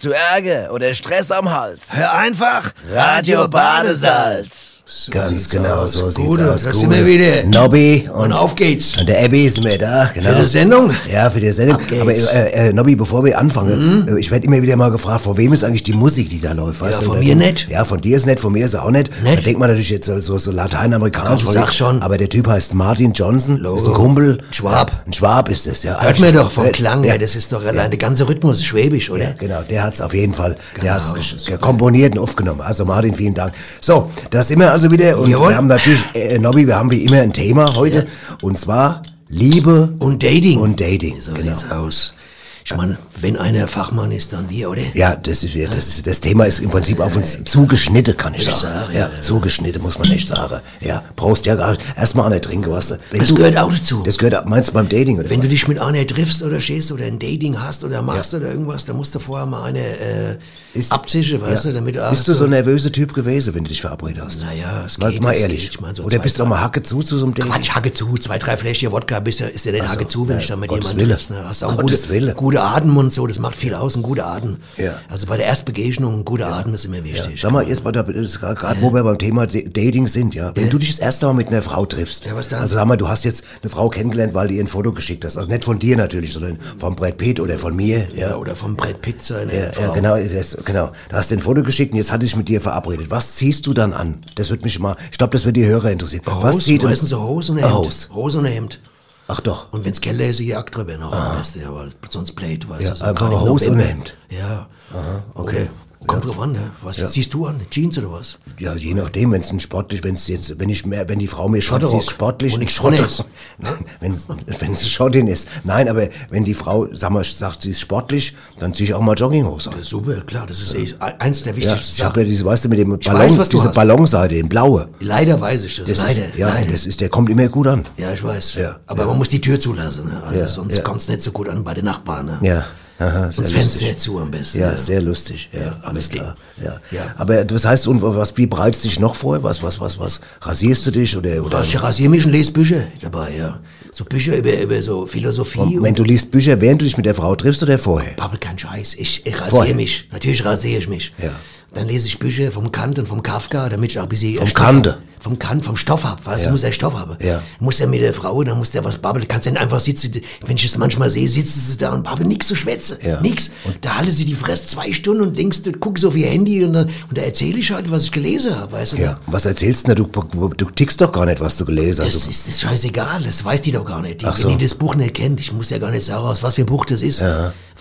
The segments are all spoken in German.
Hast du Ärger oder Stress am Hals? Hör einfach Radio Badesalz. So Ganz genau, aus. so sieht's Gute, aus. da Gute. sind wir wieder. Nobby und, Und auf geht's. und der Abby sind wir da, genau. Für die Sendung? Ja, für die Sendung. Aber äh, äh, Nobby, bevor wir anfangen, äh, ich werde immer wieder mal gefragt, von wem ist eigentlich die Musik, die da läuft? Weißt Ja, von mir nicht. Ja, von dir ist nett, von mir ist auch nicht. Nicht? Da denkt man natürlich jetzt so, so, lateinamerikanisch. Komm, sag schon. Aber der Typ heißt Martin Johnson, ist ein Logo. Kumpel. Ein Schwab. Ein Schwab ist es, ja. Hört mir doch vom Äh, Klang ja. her, das ist doch allein der ganze Rhythmus schwäbisch, oder? Ja, genau, der hat's auf jeden Fall, der hat's Genau. komponiert und aufgenommen. Also Martin, vielen Dank. So, da sind wir also wieder und Jawohl. wir haben natürlich, äh, Nobby, wir haben wie immer ein Thema heute und zwar Liebe Und Dating. und Dating. So genau. sieht's aus. Ich meine, wenn einer Fachmann ist, dann wir, oder? Ja, das ist, das ist, das Thema ist im Prinzip auf uns zugeschnitten, kann ich Ich sagen. sag, ja, ja, ja. zugeschnitten, muss man echt sagen. Ja, brauchst ja gar nicht, erstmal an der trinken, weißt du. Wenn Das du, gehört auch dazu. Das gehört, meinst du beim Dating, oder Wenn was? du dich mit einer triffst oder stehst oder ein Dating hast oder machst oder irgendwas, dann musst du vorher mal eine äh, Ist- abzischen, weißt Ja. du, damit du Bist du so ein nervöser Typ gewesen, wenn du dich verabredet hast? Naja, es Mal, geht, mal ehrlich. geht. Ich mein, so oder zwei, bist du auch mal Hacke zu zu so einem Dating? Quatsch, Hacke zu, zwei, drei Fläschchen Wodka, bist du, ist der nicht Hacke zu, wenn ja, ich dann mit jemandem triffst. Ne? Hast auch gute, Wille. gute Atem und so, das macht viel aus, ein guter Atem. Ja. Also bei der Erstbegegnung, ein guter Atem ist immer wichtig. Sag mal, jetzt bei der, gerade wo wir beim Thema Dating sind, ja. Wenn du dich das erste Mal mit einer Frau triffst. Ja, was dann? Also sag mal, du hast jetzt eine Frau kennengelernt, weil du ihr ein Foto geschickt hast. Also nicht von dir natürlich, sondern von Brad Pitt oder von mir. ja, oder vom Brett Pitt seine Ja, Frau. ja, genau, das, genau. Da hast du ein Foto geschickt und jetzt hatte ich mit dir verabredet. Was ziehst du dann an? Das wird mich mal, ich glaube, das wird die Hörer interessieren. Was Hose, zieht meistens so Hose und Hemd. Hose. Hose und Hemd. Ach doch. Und wenn's Keller ist, Jagd drüber noch am besten, ja, weil sonst bläht, weißt Ja, du. So einfach Hose und. Hemd. Ja. okay. Kommt drauf an, ne? Was ziehst du an? Jeans oder was? Ja, je nachdem, wenn es ein sportlich, wenn es jetzt, wenn ich mehr, wenn die Frau mir schreibt, sie ist sportlich, Und nichts Schotter- ist. wenn es Schottin ist. Nein, aber wenn die Frau, sag mal, sagt, sie ist sportlich, dann ziehe ich auch mal Jogginghose an. Super, klar, das ist eh eins der Ja, wichtigsten ich habe Sachen. ja diese, weißt du, mit dem Ballon, weiß, diese hast. Ballonseite, den blaue. Leider weiß ich das, Das leider, ist, ja, leider. das ist, der kommt immer gut an. Ja, ich weiß. Ja, Aber ja. man muss die Tür zulassen, ne? Also Ja, sonst ja. kommt's nicht so gut an bei den Nachbarn, ne? Ja, aha, sehr Und das Fenster lustig. zu am besten. Ja, ne? sehr lustig. Ja, alles wirklich. klar. Ja. Ja. Aber das heißt, und was, wie bereitest du dich noch vor? Was, was, was, was? Rasierst du dich oder, oder? Ich rasiere mich und lese Bücher dabei, ja. So Bücher über, über so Philosophie und Wenn du liest Bücher, während du dich mit der Frau triffst oder vorher? Pappel, kein Scheiß. Ich, ich rasiere mich. Natürlich rasiere ich mich. Ja. Dann lese ich Bücher vom Kant und vom Kafka, damit ich auch ein bisschen Vom Kante. Vom Kant, vom Stoff hab, weißt du, Ja. muss er Stoff haben. Ja. Muss er mit der Frau, dann muss der was babbeln. Kannst du nicht einfach sitzen, wenn ich es manchmal sehe, sitzen sie da und babbeln, nix zu schwätzen. Ja. Nix. da halten sie die Fresse zwei Stunden und denkst, du guckst auf ihr Handy und dann, und da erzähle ich halt, was ich gelesen habe, weißt du. Ja. Was erzählst du denn? Du, du tickst doch gar nicht, was du gelesen hast. Das ist, das scheißegal, das weiß die doch gar nicht. Die, Ach so. Wenn die das Buch nicht kennt, ich muss ja gar nicht sagen, aus was für ein Buch das ist.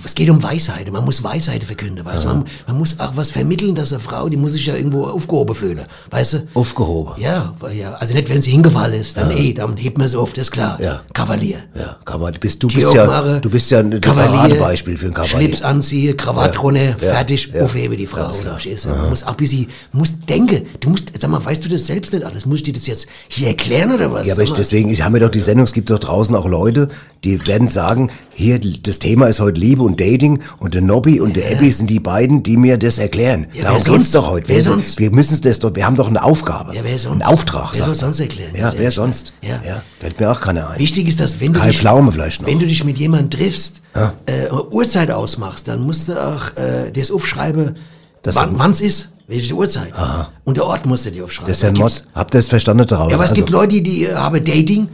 Es geht um Weisheit, man muss Weisheit verkünden, weißt du. Man, man muss auch was vermitteln, dass eine Frau, die muss sich ja irgendwo aufgehoben fühlen, weißt du. Aufgehoben. Ja, weil ja, also nicht, wenn sie hingefallen ist, dann eh, dann hebt man sie auf, das ist klar. Ja. Kavalier. Ja, Kavalier. Du bist, du Tür bist ja, du bist ja ein Kavalier, Paradebeispiel für ein Kavalier. Schlips anziehen, Krawatte runter, Ja, fertig, ja. aufhebe die Frau. Du? Man muss auch bisschen, muss denken. Du musst, sag mal, weißt du das selbst nicht alles? Muss ich dir das jetzt hier erklären oder was? Ja, aber ich, deswegen, ich habe mir doch die Sendung, es gibt doch draußen auch Leute, die werden sagen, hier, das Thema ist heute Liebe und Dating und der Nobby und der Abby sind die beiden, die mir das erklären. Ja, Darum wer geht's sonst? doch heute. Wer wir, sonst? wir müssen das doch, wir haben doch eine Aufgabe. Ja, wer sonst? Einen Auftrag. Wer soll man. sonst erklären? Ja, wer sonst? Ja. ja. Fällt mir auch keiner ein. Wichtig ist, dass wenn du Kai dich, Pflaume vielleicht noch. wenn du dich mit jemandem triffst, äh, Uhrzeit ausmachst, dann musst du auch äh, das aufschreiben, Das- wann wann's ist, welche Uhrzeit. Und der Ort musst du dir aufschreiben. Das ist ja ein Mod. Habt ihr das verstanden daraus? Ja, aber es Also, gibt Leute, die, die äh, haben Dating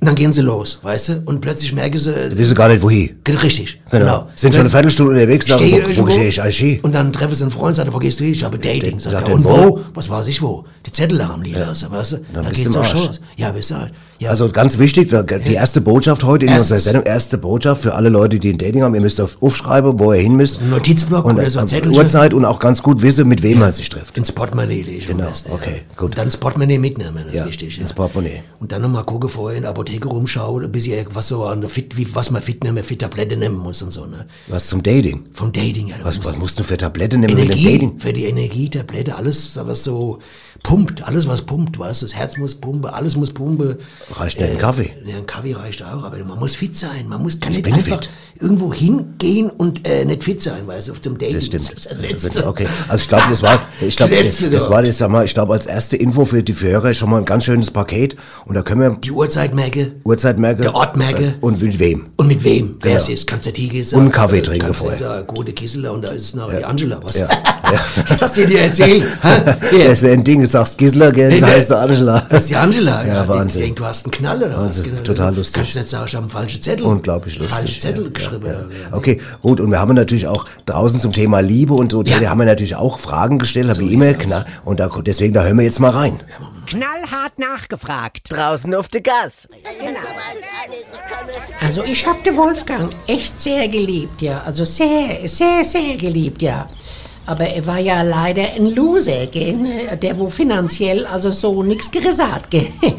und dann gehen sie los, weißt du? Und plötzlich merken sie, äh, wissen gar nicht, wohin. richtig, Genau. genau. Sind schon eine Viertelstunde unterwegs, sagen, wo, wo gehe ich eigentlich und dann treffen sie einen Freund, sagt er, wo gehst du hin? Ich habe Dating. Sagt er, und wo? Was weiß ich wo? Die Zettel haben die lassen, weißt du? Dann Da geht's im auch schon. Ja, bist du halt. Ja. Also ganz wichtig, die erste Botschaft heute in Erstens. unserer Sendung, erste Botschaft für alle Leute, die ein Dating haben, ihr müsst auf aufschreiben, wo ihr hin müsst. Ein Notizblock und oder so ein Zettelchen. Uhrzeit und auch ganz gut wissen, mit wem man sich trifft. ins Portemonnaie lege Genau, besten, okay, gut. Und dann das Portemonnaie mitnehmen, das Ja, ist wichtig. ins Portemonnaie. Und dann nochmal gucken, vorher in der Apotheke rumschauen, bis ich was so an der Fit, wie, was man fit nehmen, fit Tablette nehmen muss und so, ne? Was zum Dating? Vom Dating, ja. Was, was musst du für Tabletten nehmen Energie, Dating? für die Energie, Tablette, alles, was so pumpt, alles was pumpt, weißt du, das Herz muss pumpen, alles muss pumpen. Reicht nicht ein Kaffee? Ja, ein Kaffee reicht auch, aber man muss fit sein, man muss, kann Ich nicht einfach fit. irgendwo hingehen und äh, nicht fit sein, weißt du, zum Dating. Das stimmt. das Letzte. Okay, also ich glaube, das war, ich glaube, Das das ja. war jetzt, sag mal, ich glaube, als erste Info für die Hörer schon mal ein ganz schönes Paket. Und da können wir Die Uhrzeit merke Uhrzeit merken. Der Ort merke. Äh, Und mit wem. und mit wem, wer Genau. es ist, kannst du dir Und einen Kaffee trinken kannst du vorher. sagen, gute Kisseler und da ist es nachher die Angela, was? Ja. Was hast du dir erzählt? Ha? Hier. Das wäre ein Ding, du sagst Gisela, gell, das heißt der Angela. Das ist die Angela. Ja, die Wahnsinn. denkt, du hast einen Knall oder was? Wahnsinn, Genau. total lustig. Kannst du nicht sagen, ich habe einen falschen Zettel. Unglaublich lustig. Falschen Zettel ja, geschrieben. Ja, Ja, ja. Okay, gut. Und wir haben natürlich auch draußen zum Thema Liebe und so, Ja. da haben wir natürlich auch Fragen gestellt, habe ich immer, klar. Und da, deswegen, da hören wir jetzt mal rein. Knallhart nachgefragt. Draußen auf der Gas. Also ich hab den Wolfgang echt sehr geliebt, ja. Also sehr, sehr, sehr geliebt, ja. Aber er war ja leider ein Loser, gell? der wo finanziell also so nix gerissen hat, gell?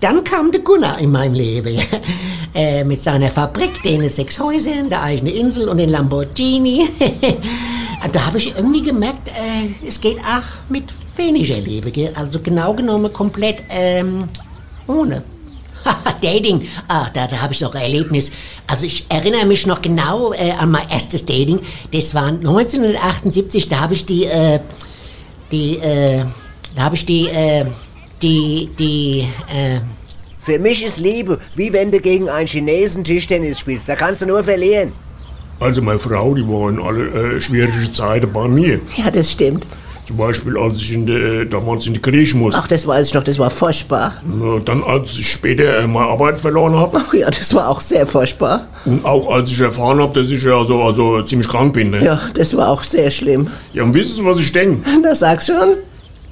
Dann kam der Gunnar in mein Leben, äh, mit seiner Fabrik, den sechs Häusern, der eigene Insel und den Lamborghini. Da habe ich irgendwie gemerkt, äh, es geht auch mit weniger Liebe, gell? also genau genommen komplett ähm, ohne. Dating, ah, da, da habe ich noch ein Erlebnis. Also ich erinnere mich noch genau äh, an mein erstes Dating. Das war 1978, da habe ich die, äh, die, äh, da habe ich die, äh, die, die, äh, Für mich ist Liebe, wie wenn du gegen einen Chinesen Tischtennis spielst. Da kannst du nur verlieren. Also meine Frau, die war in alle äh, schwierigen Zeiten bei mir. ja, das stimmt. Zum Beispiel, als ich in der, äh, damals in die Kirche musste. Ach, das weiß ich noch, das war furchtbar. Na, Dann, als ich später äh, meine Arbeit verloren habe. Ach ja, das war auch sehr furchtbar. Und auch als ich erfahren habe, dass ich ja also, also ziemlich krank bin. Ne? Ja, das war auch sehr schlimm. ja, und wissen Sie, was ich denke? Da sagst schon.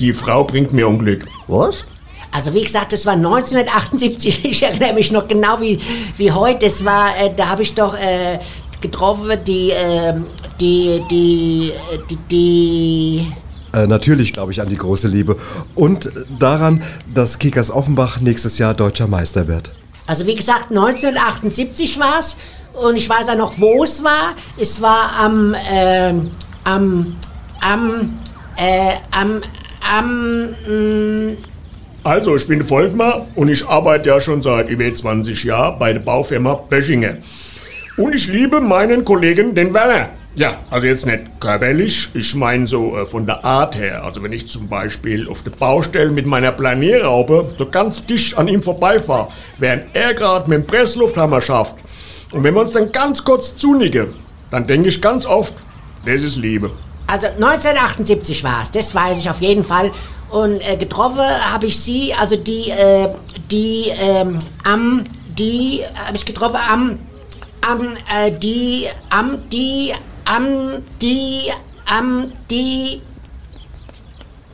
Die Frau bringt mir Unglück. Was? Also wie gesagt, das war 1978. Ich erinnere mich noch genau wie, wie heute. Das war, äh, da habe ich doch äh, getroffen, die, äh, die, die, die, die, Äh, natürlich glaube ich an die große Liebe und äh, daran, dass Kickers Offenbach nächstes Jahr deutscher Meister wird. Also wie gesagt, 1978 war's und ich weiß auch noch, wo es war. Es war am, ähm, am, am, äh, am, am, mm, Also, ich bin Volkmar und ich arbeite ja schon seit über 20 Jahren bei der Baufirma Böschinger. Und ich liebe meinen Kollegen, den Werner. Ja, also jetzt nicht körperlich, ich meine so äh, von der Art her. Also wenn ich zum Beispiel auf der Baustelle mit meiner Planierraupe so ganz dicht an ihm vorbeifahre, während er gerade mit dem Presslufthammer schafft. Und wenn wir uns dann ganz kurz zunicken, dann denke ich ganz oft, das ist Liebe. also 1978 war's. Das weiß ich auf jeden Fall. Und äh, getroffen habe ich sie, also die, äh, die, ähm, am, die habe ich getroffen am, am, äh, die, am, die, am, die, am, die,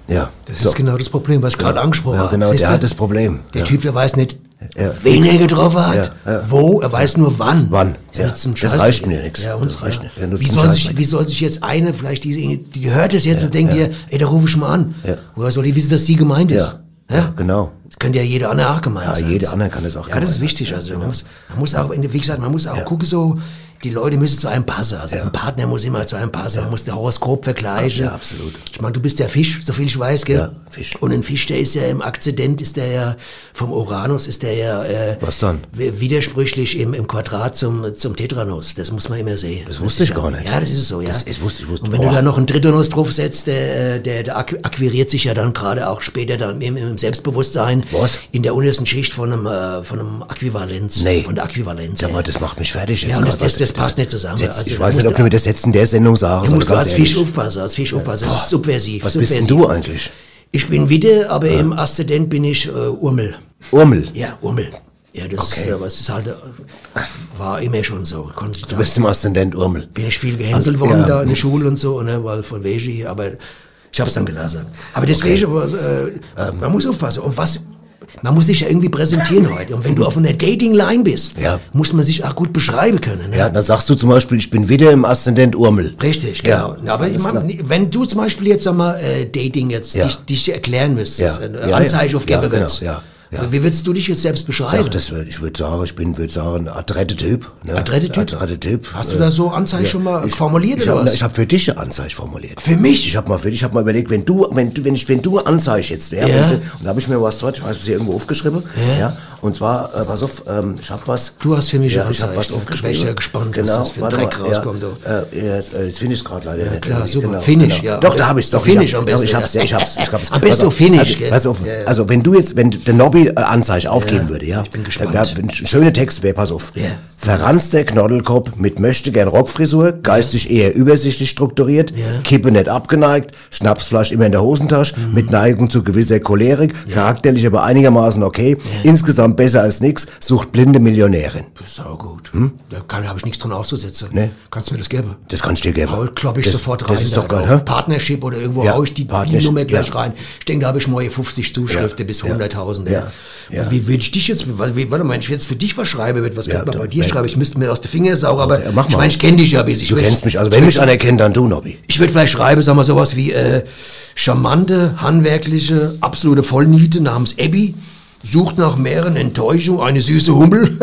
Ja. Das so. ist genau das Problem, was ich gerade angesprochen Ja, habe. genau, Siehst der du? hat das Problem. Der Ja. Typ, der weiß nicht, Ja. wen er getroffen hat, Ja, ja. wo, er weiß nur wann. Wann, Das, ja. Das reicht mir nix. Ja, und, Das reicht ja. nicht. Ja, wie, soll sich, wie soll sich jetzt eine, vielleicht diese, die hört es jetzt und denkt ihr, ey, da rufe ich mal an. Ja. Woher soll die wissen, dass sie gemeint ist? Ja. Ja, genau. Das könnte ja jeder andere auch gemeint Ja, sein. jede andere kann das auch Ja, das ist wichtig. Also Ja, man, genau. muss, man muss auch, wie gesagt, man muss auch gucken so, die Leute müssen zu einem passen. Also ein Partner muss immer zu einem passen. Man muss der Horoskop vergleichen. Ja, absolut. Ich meine, du bist der Fisch, so viel ich weiß, gell? Ja, Fisch. Und ein Fisch, der ist ja im Akzident, ist der ja vom Uranus, ist der ja äh, Was dann? wi- widersprüchlich im, im Quadrat zum, zum Tetranus. Das muss man immer sehen. Das wusste ist ich ja, gar nicht. Ja, das ist so, ja. Das- ich wusste- ich wusste- Und wenn du boah. da noch einen Tritonus draufsetzt, der, äh, der, der ak- akquiriert sich ja dann gerade auch später dann im, im Selbstbewusstsein Was? in der untersten Schicht von einem, äh, von einem Äquivalenz. Nee. Von der Äquivalenz. Sag ja. mal, das macht mich fertig jetzt. Ja, und das- gerade. das- das passt nicht zusammen. Jetzt, Also ich weiß nicht, ob du- mir das jetzt in der Sendung sagst. Da musst du aber als Fisch aufpassen, als Fisch aufpassen. Das ist subversiv. Was bist subversiv. denn du eigentlich? Ich bin Witte, aber im Aszendent bin ich äh, Urmel. Urmel. Ja, Urmel. Ja, das ist, äh, was ist halt, äh, war immer schon so. Konnte Du bist im Aszendent Urmel. bin ich viel gehänselt Also, worden ja. da in der Schule und so, ne, weil von hier, aber ich hab's dann gelassen. Aber deswegen, was, äh, Ähm. man muss aufpassen. Und was, man muss sich ja irgendwie präsentieren heute. Und wenn du auf einer Dating-Line bist, Ja. muss man sich auch gut beschreiben können. Ne? Ja, dann sagst du zum Beispiel, ich bin wieder im Aszendent Urmel. Richtig, Ja, genau. aber ich mein, wenn du zum Beispiel jetzt sag mal äh, Dating jetzt Ja. dich, dich erklären müsstest, Ja. Ja, ja. Anzeige auf Ja, Gäbe genau, willst, ja. Wie würdest du dich jetzt selbst beschreiben? Ach, das, ich würde sagen, ich bin, würde sagen, ein adrette Typ. Ne? Adrette Typ? Adrette Typ. Hast du da so Anzeichen schon mal formuliert ich oder hab, was? Ich habe für dich eine Anzeige formuliert. Für mich? Ich habe mal für dich, ich habe mal überlegt, wenn du, wenn du, wenn ich, wenn du Anzeige jetzt, ja, Ja. und da habe ich mir was dort, ich weiß, es hier irgendwo aufgeschrieben, ja, und zwar, äh, pass auf, ähm, ich habe was. Du hast für mich ja, ich habe was aufgeschrieben. bin ich ja gespannt, was genau, das für ein Dreck mal, rauskommt, Ja, äh, jetzt, äh, finde ich es gerade leider nicht. klar, super. Genau, Finish, genau. ja. Doch, da habe ich es doch. Finish ja. am besten, Ich hab's, ja. ja, ich hab's, ich hab's. Am besten Finish, also, gell? Pass auf, Ja, ja. also wenn du jetzt, wenn der Nobby äh, Anzeige aufgeben würde, ja. ich bin gespannt. Da, ein schöner Text wäre, pass auf. Ja. Verranzter Knoddelkopf mit möchte gern Rockfrisur, geistig eher übersichtlich strukturiert, Ja. Mhm. Kippe nicht abgeneigt, Schnapsflasch immer in der Hosentasche, mit Neigung zu gewisser Cholerik, charakterlich aber einigermaßen okay, insgesamt besser als nix, sucht blinde Millionärin. Sau gut. Da kann, habe ich nichts dran auszusetzen. Hm? Nee. Kannst du mir das geben? Das kann ich dir geben. Klopp ich Das- sofort das rein. ist da doch geil, hä? Partnership oder irgendwo Ja, hau ich die, die Nummer gleich ja. rein. Ich denke, da habe ich mal 50 Zuschriften Ja, bis ja, 100.000. ja, ja. Wie würde ich dich jetzt, wie, warte mal, wenn ich jetzt für dich was schreibe, was Ja, könnte man bei dir schreiben? Ich müsste mir aus den Fingern saugen, aber Ja, ich meine, ich kenne dich ja bis. Ich Du kennst mich, also wenn mich einer kennt, dann du, Nobby. ich würde vielleicht schreiben, sagen wir sowas wie äh, charmante, handwerkliche, absolute Vollniete namens Abby sucht nach mehreren Enttäuschungen eine süße Hummel,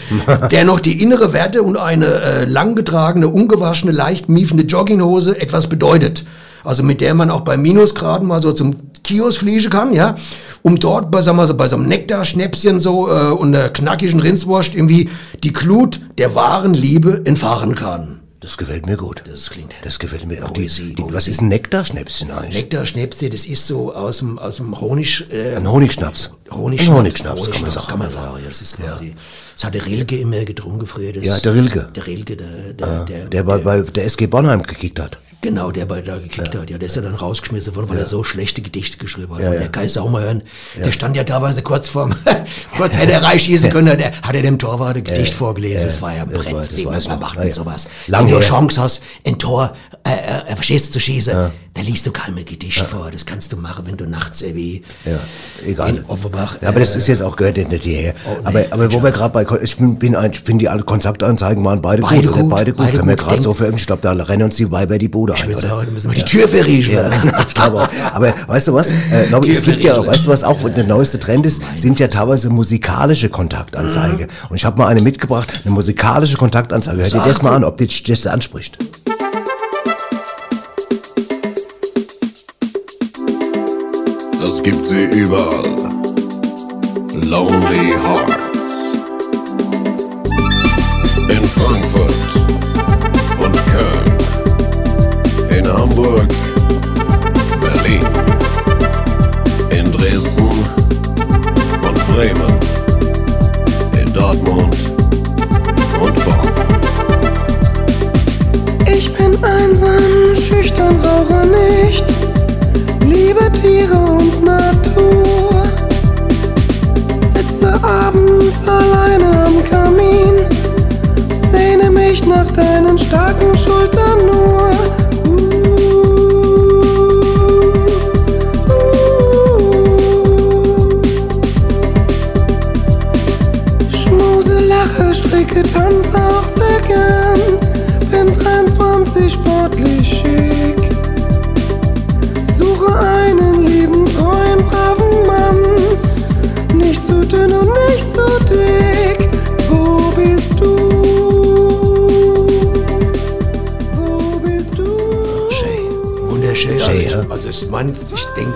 der noch die innere Werte und eine äh, langgetragene, ungewaschene, leicht miefende Jogginghose etwas bedeutet. Also mit der man auch bei Minusgraden mal so zum Kiosk fliegen kann, ja, um dort bei, sagen wir so, bei so einem Nektarschnäpschen so äh, und einer knackigen Rindswurst irgendwie die Glut der wahren Liebe entfahren kann. Das gefällt mir gut. Das klingt Das gefällt mir auch. Die, Poesie, die, was ist ein Nektarschnäpschen eigentlich? Nektarschnäpse, das ist so aus dem, aus dem Honig, äh, Ein Honigschnaps. Honigschnaps. Ein Honigschnaps, kann man Honigschnaps, sagen. kann man sagen. Ja, das ist quasi, das hat der Rilke immer getrunken früher. Das, Ja, der Rilke. Der Rilke, der, der, der, Der bei, bei der SG Bonheim gekickt hat. Genau, der bei da gekickt hat. Ja, der ist ja dann rausgeschmissen worden, weil er so schlechte Gedichte geschrieben hat. Ja, ja. Der Kai Saumerhören, der stand ja teilweise kurz vorm, kurz hätte er reinschießen können, der hat er dem Torwart ein Gedicht vorgelesen. das war ja ein das Brett. war- das Wie man ich. macht Ja, mit ja. sowas. Lang Wenn du eine. Chance hast, ein Tor, äh, äh, verstehst zu schießen, dann liest du kein Gedicht vor. Das kannst du machen, wenn du nachts irgendwie Ja, egal. in Offenbach. Ja, aber das äh, ist jetzt auch gehört nicht hierher. Oh, nee, aber, aber wo wir gerade bei, ich bin, ein, ich finde die Kontaktanzeigen waren beide, Beide gut, gut, beide gut. beide Können wir gerade so veröffentlichen. Ich glaube, da rennen uns die Weiber die Bude Ich ein, würde oder? sagen, müssen wir die Tür verriegeln. Ja, ich glaube auch. Aber weißt du was? Äh, Nobby, es gibt ja, weißt du was auch der neueste Trend ist, sind ja teilweise musikalische Kontaktanzeige. Und ich habe mal eine mitgebracht, eine musikalische Kontaktanzeige. Hör dir Sag das mal an, ob dich das anspricht. Das gibt sie überall. Lonely Hearts. In Frankfurt Hamburg, Berlin. In Dresden und Bremen. In Dortmund und Bonn. Ich bin einsam, schüchtern, rauche nicht, liebe Tiere und Natur. Sitze abends alleine am Kamin, sehne mich nach deinen starken Schultern nur. Ich, meine, ich denke,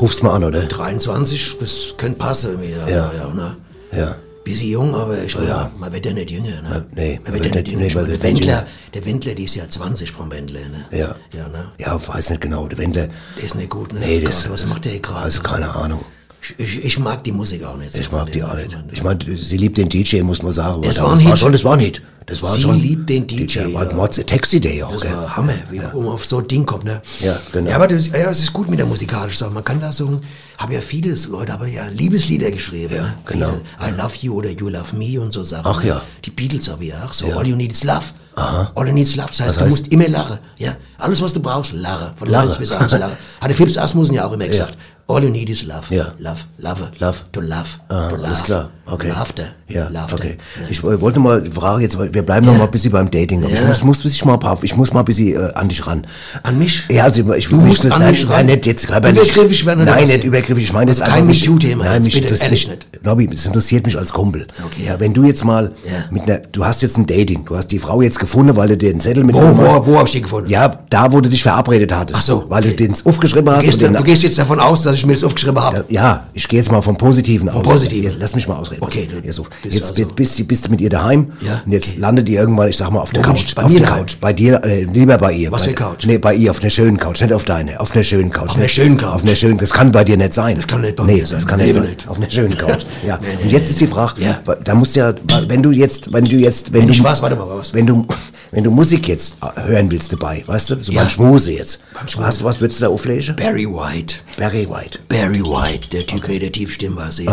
Ruf's mal an, oder? 23, das könnte passen. Ja, Ja. ja, ne? Ja. Bisschen jung, aber ich meine, Ja. man wird ja nicht jünger, ne? nee, man wird ja nicht jünger. Man wird der Wendler, der Wendler, die ist ja 20 vom Wendler, ne? Ja. Ja, ne? Ja, weiß nicht genau. Der Wendler, Der ist nicht gut, ne? nee, das, Gott, was macht der gerade? Also keine Ahnung. Ich, ich, ich mag die Musik auch nicht. so Ich mag die dem, auch nicht. Ich meine, sie liebt den DJ, muss man sagen. Das war ein war Hit. schon, das war ein Hit. Das war Sie schon. liebt den DJ, War ja. Mords- Taxi-Day auch, Das gell? war Hammer, wie man auf so ein Ding kommt, ne? Ja, genau. Ja, aber das, ja, es ist gut mit der musikalischen Sache. Man kann da so, haben ja viele Leute, aber ja Liebeslieder geschrieben. Ja, genau. Viele, I love you oder You love me und so Sachen. Ach ne? ja. Die Beatles habe ich auch. So All you need is love. All you need is love. Das heißt, du heißt- musst immer lachen. Ja, alles, was du brauchst, lache. Von Lache. bis abends lache. Hat der Philips Asmussen ja auch immer gesagt. All you need is love. Ja. Love, love. Love. To love. Ah, to alles laugh. klar, okay. Laughter. Ja, Laughter. okay. Ich äh, wollte mal die Frage jetzt, wir bleiben noch mal ein bisschen beim Dating. Aber Ich Ja. muss, muss, muss ich mal ein paar, ich muss mal ein bisschen äh, an dich ran. An mich? Ja, also ich Du will musst nicht, an nein, mich nein, ran? nicht jetzt. Übergriffig werden oder Nein, nicht übergriffig. Ich meine Also das kein einfach mich- MeToo-Thema Nein, mich bitte, das ehrlich nicht. Nobby, das interessiert mich als Kumpel. Okay. Ja, wenn du jetzt mal Ja. mit einer, du hast jetzt ein Dating, du hast die Frau jetzt gefunden, weil du den Zettel mit Wo, wo, wo hab ich die gefunden? Ja, da, wo du dich verabredet hattest. Ach so, Weil okay. du den aufgeschrieben hast. Du gehst, und du gehst jetzt davon aus, dass ich mir das aufgeschrieben habe. ja, ich gehe jetzt mal vom Positiven aus. Positiven. Lass mich mal ausreden. Okay, du jetzt, bist jetzt also- bist, bist, bist du mit ihr daheim Ja, und jetzt okay. landet ihr irgendwann, ich sag mal, auf der Wo Couch. Bei auf mir der? Couch. Bei dir, äh, lieber bei ihr. Was bei, für Couch? Nee, bei ihr, auf einer schönen Couch, nicht auf deine, auf einer schönen Couch. Auf einer schönen Couch? Auf einer schönen, das kann bei dir nicht sein. Das kann nicht bei nee, mir sein. das kann nicht sein. Auf einer schönen Couch. ja. Nee, nee, und jetzt ist die Frage, Ja. da musst du ja, wenn du jetzt, wenn du jetzt, wenn, Wenn du, ich was, warte mal, was? wenn du, wenn du Musik jetzt äh, hören willst dabei, weißt du, so Ja. beim Schmuse jetzt. Beim Schmuse. Hast du was, würdest du da auflegen? Barry White. Barry White. Barry White, der Typ mit der Tiefstimme war sie.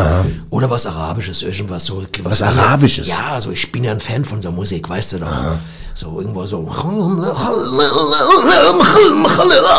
Oder was Arabisches, irgendwas so. Was Arabisches? Ja, also ich bin ja ein Fan von so Musik, weißt du doch. So irgendwo so.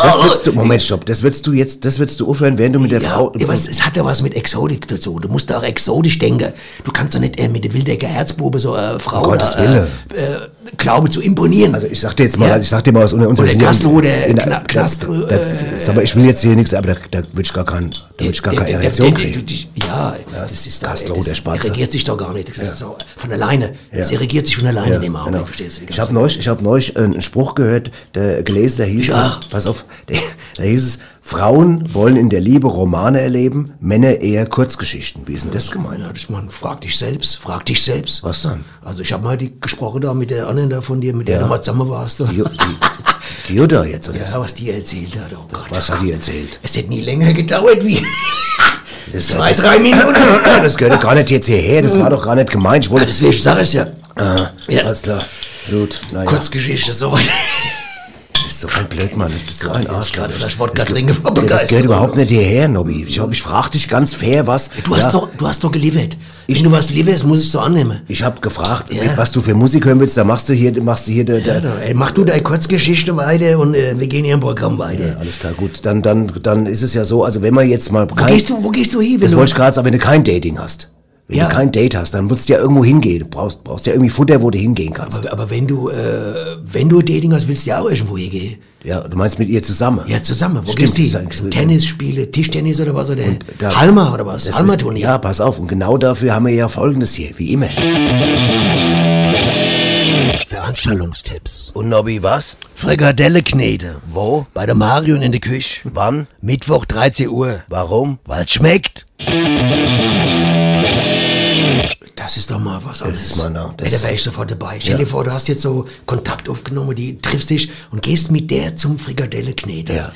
Das würdest du, Moment, stopp, das würdest du jetzt, das würdest du aufhören, während du mit der Ja, Frau. ja, was, es hat ja was mit Exotik zu tun. Du musst auch exotisch denken. Du kannst doch nicht äh, mit der Wildecker Herzbube so äh, Frau Um Gottes da, äh, äh, glaube zu imponieren. Also ich sag dir jetzt mal, Ja. ich sag dir mal aus unter uns. Oder ja- Kaslo, der Kna- Knast, Da, da, äh, mal, ich will jetzt hier nichts, aber da, da würde ich gar kein, da würde ich gar keine Der- der- Erektion der- der- kriegen. Ja, das ist doch, Kaslo, das der Spatze. regiert sich doch gar nicht. Das ist so von alleine. Das Ja. regiert sich von alleine Ja, in dem Augenblick, genau. verstehst du? Ich habe neulich, ich hab neulich äh, einen Spruch gehört, der gelesen, der hieß auch. pass auf, der, da hieß es, Frauen wollen in der Liebe Romane erleben, Männer eher Kurzgeschichten. Wie ist denn das gemeint? Ja, das man frag dich selbst, frag dich selbst. Was dann? Also ich habe mal die gesprochen da mit der anderen da von dir, mit der Ja. du mal zusammen warst. Die, die, die Jutta jetzt, oder? Ja, was die erzählt hat, oh Gott. Was hat die erzählt? Es hätte nie länger gedauert wie Das, zwei, das, drei Minuten. das gehört doch gar nicht jetzt hierher, das war doch gar nicht gemeint. Ich Ja, wollte, deswegen sag ich ja. Ah, Ja. alles klar. Gut, naja. Kurzgeschichte, so weit. Bist so ein Blödmann, du bist so ein Arsch. gerade vielleicht Wodka trinken vor Das gehört überhaupt nicht hierher, Nobby. Ich, ich frag dich ganz fair, was... Du hast Ja, doch, du hast doch geliefert. Wenn du was lieferst, muss ich so annehmen. Ich habe gefragt, Ja. was du für Musik hören willst, da machst du hier, machst du hier... Der, Ja, der, da, ey, mach du deine Kurzgeschichte weiter und äh, wir gehen hier im Programm weiter. alles klar, gut. Dann, dann, dann ist es ja so, also wenn man jetzt mal Wo gehst du, wo gehst du hin, das wollte ich gerade sagen, wenn du kein Dating hast. Wenn Ja. du kein Date hast, dann musst du ja irgendwo hingehen. Du brauchst, brauchst ja irgendwie Futter, wo du hingehen kannst. aber, aber wenn du, äh, wenn du Dating hast, willst du ja auch irgendwo hingehen. Ja, du meinst mit ihr zusammen? Ja, zusammen. Wo Stimmt, gehst das du? eigentlich- Tennis spiele, Tischtennis oder was? Oder da- Halma oder was? Halma-Turnier. Ja, pass auf. Und genau dafür haben wir ja Folgendes hier, wie immer. Veranstaltungstipps. Und Nobby, was? Frikadelle-Knete. Wo? Bei der Marion in der Küche. Wann? Mittwoch 13 Uhr. Warum? Weil's schmeckt. Das ist doch mal was anderes. ist mal nah, das- Ja, da wäre ich sofort dabei. Stell dir vor, du hast jetzt so Kontakt aufgenommen, die triffst dich und gehst mit der zum Frikadelle-Knete. Ja.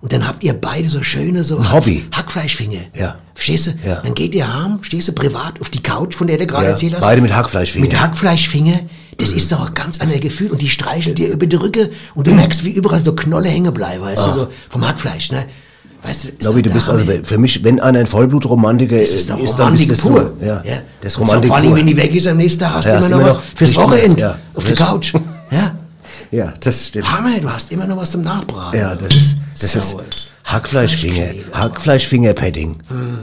Und dann habt ihr beide so schöne so Hobby. Hackfleischfinger. Ja. Verstehst du? Ja. Dann geht ihr heim, stehst du privat auf die Couch, von der du gerade Ja, erzählt hast. beide mit Hackfleischfinger. Mit Hackfleischfinger. Das ist doch ein ganz anderes Gefühl. Und die streichen dir über die Rücke und du merkst, wie überall so Knolle hängen bleiben, weißt du, so vom Hackfleisch, ne? Weißt du, ist doch du bist also für mich, wenn einer ein Vollblutromantiker Das ist doch dann bist pur. Du, ja, das ist Und Romantik Vor allem, wenn die weg ist, am nächsten Tag hast Ja, du hast immer noch immer was noch fürs richtig- Wochenende ja. auf der Das- Couch. Ja? Ja, das stimmt. Hammer, du hast immer noch was zum Nachbraten. Ja, das ist, das ist. Hackfleischfinger, Hackfleischfingerpadding.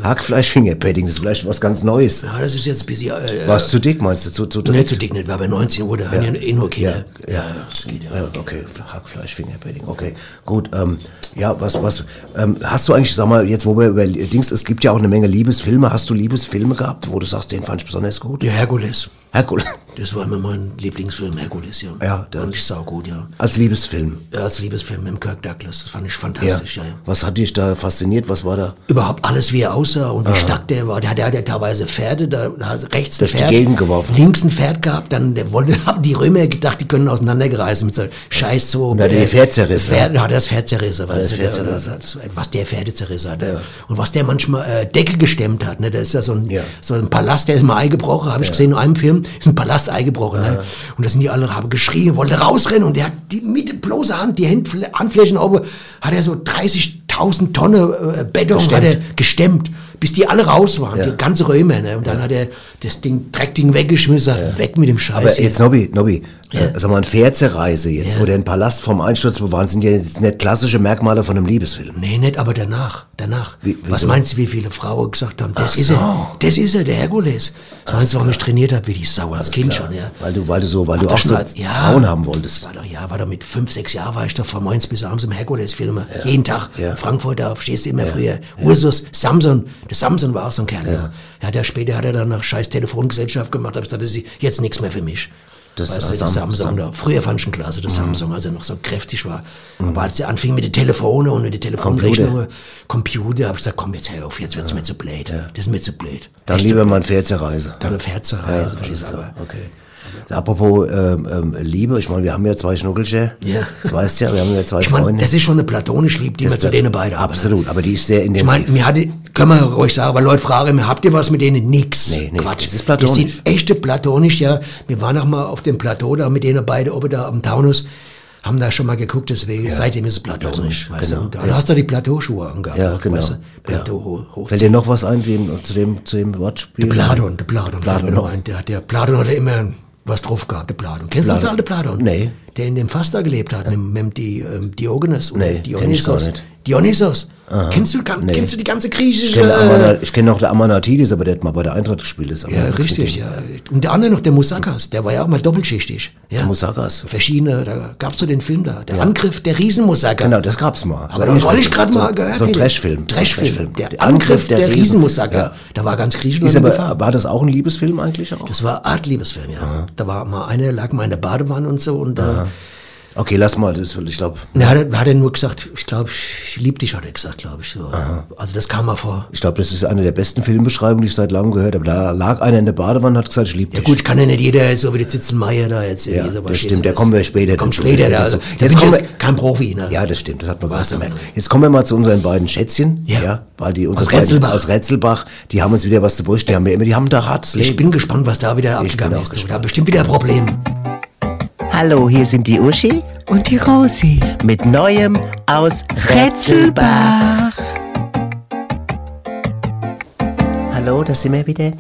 Hackfleischfingerpadding, das ist vielleicht was ganz Neues. Ja, das ist jetzt ein bisschen... Äh, Warst zu dick, meinst du? Zu, zu Nicht so dick, nicht, war bei 19 Uhr, da haben ja eh nur Kinder. Ja, ja, das geht ja. Ja, okay, Hackfleischfingerpadding, okay, gut. Ähm, ja, was, was, ähm, hast du eigentlich, sag mal, jetzt wo wir über Dings, es gibt ja auch eine Menge Liebesfilme, hast du Liebesfilme gehabt, wo du sagst, den fand ich besonders gut? Ja, Herkules. Herkules, Das war immer mein Lieblingsfilm, Herkules, ja. Ja, der- Fand ich saugut, ja. als Liebesfilm. Ja, Als Liebesfilm mit Kirk Douglas, das fand ich fantastisch, ja. ja. Was hat dich da fasziniert, was war da? Überhaupt alles, wie er aussah und wie stark der war. Der, der hat ja teilweise Pferde, da, da hat er rechts ein Durch die Pferd, Gegend geworfen. links ein Pferd gehabt, dann der wollte, haben die Römer gedacht, die können auseinandergereißen mit so Scheiß so. Und hat er die Pferd zerrissen. Pferd, hat er das Pferd zerrissen, weißt das Pferd der- zerrissen. das- was der Pferde zerrissen hat. Und was der manchmal äh, Deckel gestemmt hat, ne, da ist ja so ein, Ja. so ein Palast, der ist mal eingebrochen, habe ich gesehen in einem Film, ist ein Palast eingebrochen, ne? Und da sind die alle, haben geschrien, wollte rausrennen und der hat die mit bloßer Hand, die Handfl Handflächen oben, hat er so 30.000 Tonnen äh, Beton hat er gestemmt, bis die alle raus waren, Ja. die ganze Römer, ne? Und dann hat er das Ding, Dreckding weggeschmissen, weg mit dem Scheiß. Aber jetzt, Nobby, Nobby, äh, sag mal, eine Fährzereise jetzt, Ja. oder ein Palast vom Einsturz bewahren, sind ja jetzt nicht klassische Merkmale von einem Liebesfilm. Nee, nicht, aber danach, danach. Wie- Was meinst du, wie viele Frauen gesagt haben, das Ach ist so. er, das ist er, der Herkules. Das meinst du, warum ich trainiert habe, wie die Sau als Kind schon, ja. Weil du, weil du so, weil Hab du auch so mal- ja. Frauen haben wolltest. War doch, ja, war doch mit fünf, sechs Jahren war ich doch von morgens bis abends im Herkules-Filme. Jeden Tag. Ja. Frankfurt, da stehst du immer früher. Ursus, Samson. Der Samson war auch so ein Kerl. Ja. Ja, der später hat er dann nach scheiß Telefongesellschaft gemacht. Hab ich das ist jetzt nichts mehr für mich. Das weißt du, das Sam- Samsung Sam- da. Früher fand ich ihn klasse, das Samsung, als er noch so kräftig war. Aber als er anfing mit den Telefonen und mit den Telefonrechnungen, Computer, hab ich gesagt, komm, jetzt hör auf, jetzt wird's mir zu blöd. Das ist mir zu blöd. Dann Echt lieber mal eine blöd. Fährzereise. Dann eine Fährzereise, verstehst du, aber. Okay. Apropos ähm, ähm, Liebe, ich meine, wir haben ja zwei Schnuckelchen. Ja. Das weißt ja, wir haben ja zwei Ich meine, Freunde. das ist schon eine platonische Liebe, die wir zu denen beiden haben. Absolut, aber die ist sehr Ich intensiv. meine, mir hatte, können wir ruhig sagen, weil Leute fragen, habt ihr was mit denen? Nix. Nee, nee, Quatsch. das ist platonisch. Das sind echte platonisch, ja. Wir waren auch mal auf dem Plateau da mit denen beide oben da am Taunus, haben da schon mal geguckt, deswegen, seitdem ist es platonisch, weißt genau, du. Da, da hast du die Plateauschuhe angehabt. Ja, genau. Weißt du? Ja. Plateau hoch. Fällt dir noch was ein wie, zu, dem, zu dem Wortspiel? Der Platon, der Platon, Platon noch ein. Der, der Platon hat ja immer was drauf gehabt, der Platon. Kennst du Platon. den alten Platon? Nee. Der in dem Fass da gelebt hat, mit, mit dem Di, ähm, Diogenes oder Nee, kenn ich Dionysos. nicht. Dionysos. Kennst du, kann, Nee. kennst du die ganze Ich griechische... kenne äh, ich kenn noch der Amanatidis, aber der hat mal bei der Eintracht gespielt. Ist Ja, richtig, ja. Und der andere noch, der Musakas, der war ja auch mal doppelschichtig. Ja. Der Musakas. Verschiedene, da gab's so den Film da, der Angriff der Riesenmusaka. Genau, das gab's mal. Aber da wollte ich gerade so- mal gehört. So ein. Trashfilm. Trashfilm. Trashfilm. Der, Angriff der, Riesen- Riesenmusaka. Ja. Da war ganz Griechenland in aber, Gefahr. war das auch ein Liebesfilm eigentlich auch? Das war Art Liebesfilm, ja. Da war mal einer, lag mal in der Badewanne und so und da Okay, lass mal, das, ich glaube, hat, er, hat er nur gesagt, ich glaube, ich lieb dich, hat er gesagt, glaube ich. So. Also das kam mal vor. ich glaube, das ist eine der besten Filmbeschreibungen, die ich seit langem gehört habe. Da lag einer in der Badewanne und hat gesagt, ich liebe Ja dich. gut, kann ja nicht jeder so wie der Zitzenmeier da jetzt Ja, so das stimmt, da kommen wir später Kommt später, da, also, Jetzt da ich kommen jetzt wir- kein Profi, ne? Ja, das stimmt, das hat man mehr. noch. Jetzt kommen wir mal zu unseren beiden Schätzchen, Ja. ja, weil die unsere Aus beiden Retzelbach. aus Retzelbach, die haben uns wieder was zu Brüsten, die haben immer, die haben da hartes Ich bin gespannt, was da wieder abgegangen ist. Da bestimmt wieder ein Problem. Hallo, hier sind die Uschi Und die Rosi. mit Neuem aus Rätselbach. Hallo, da sind wir wieder.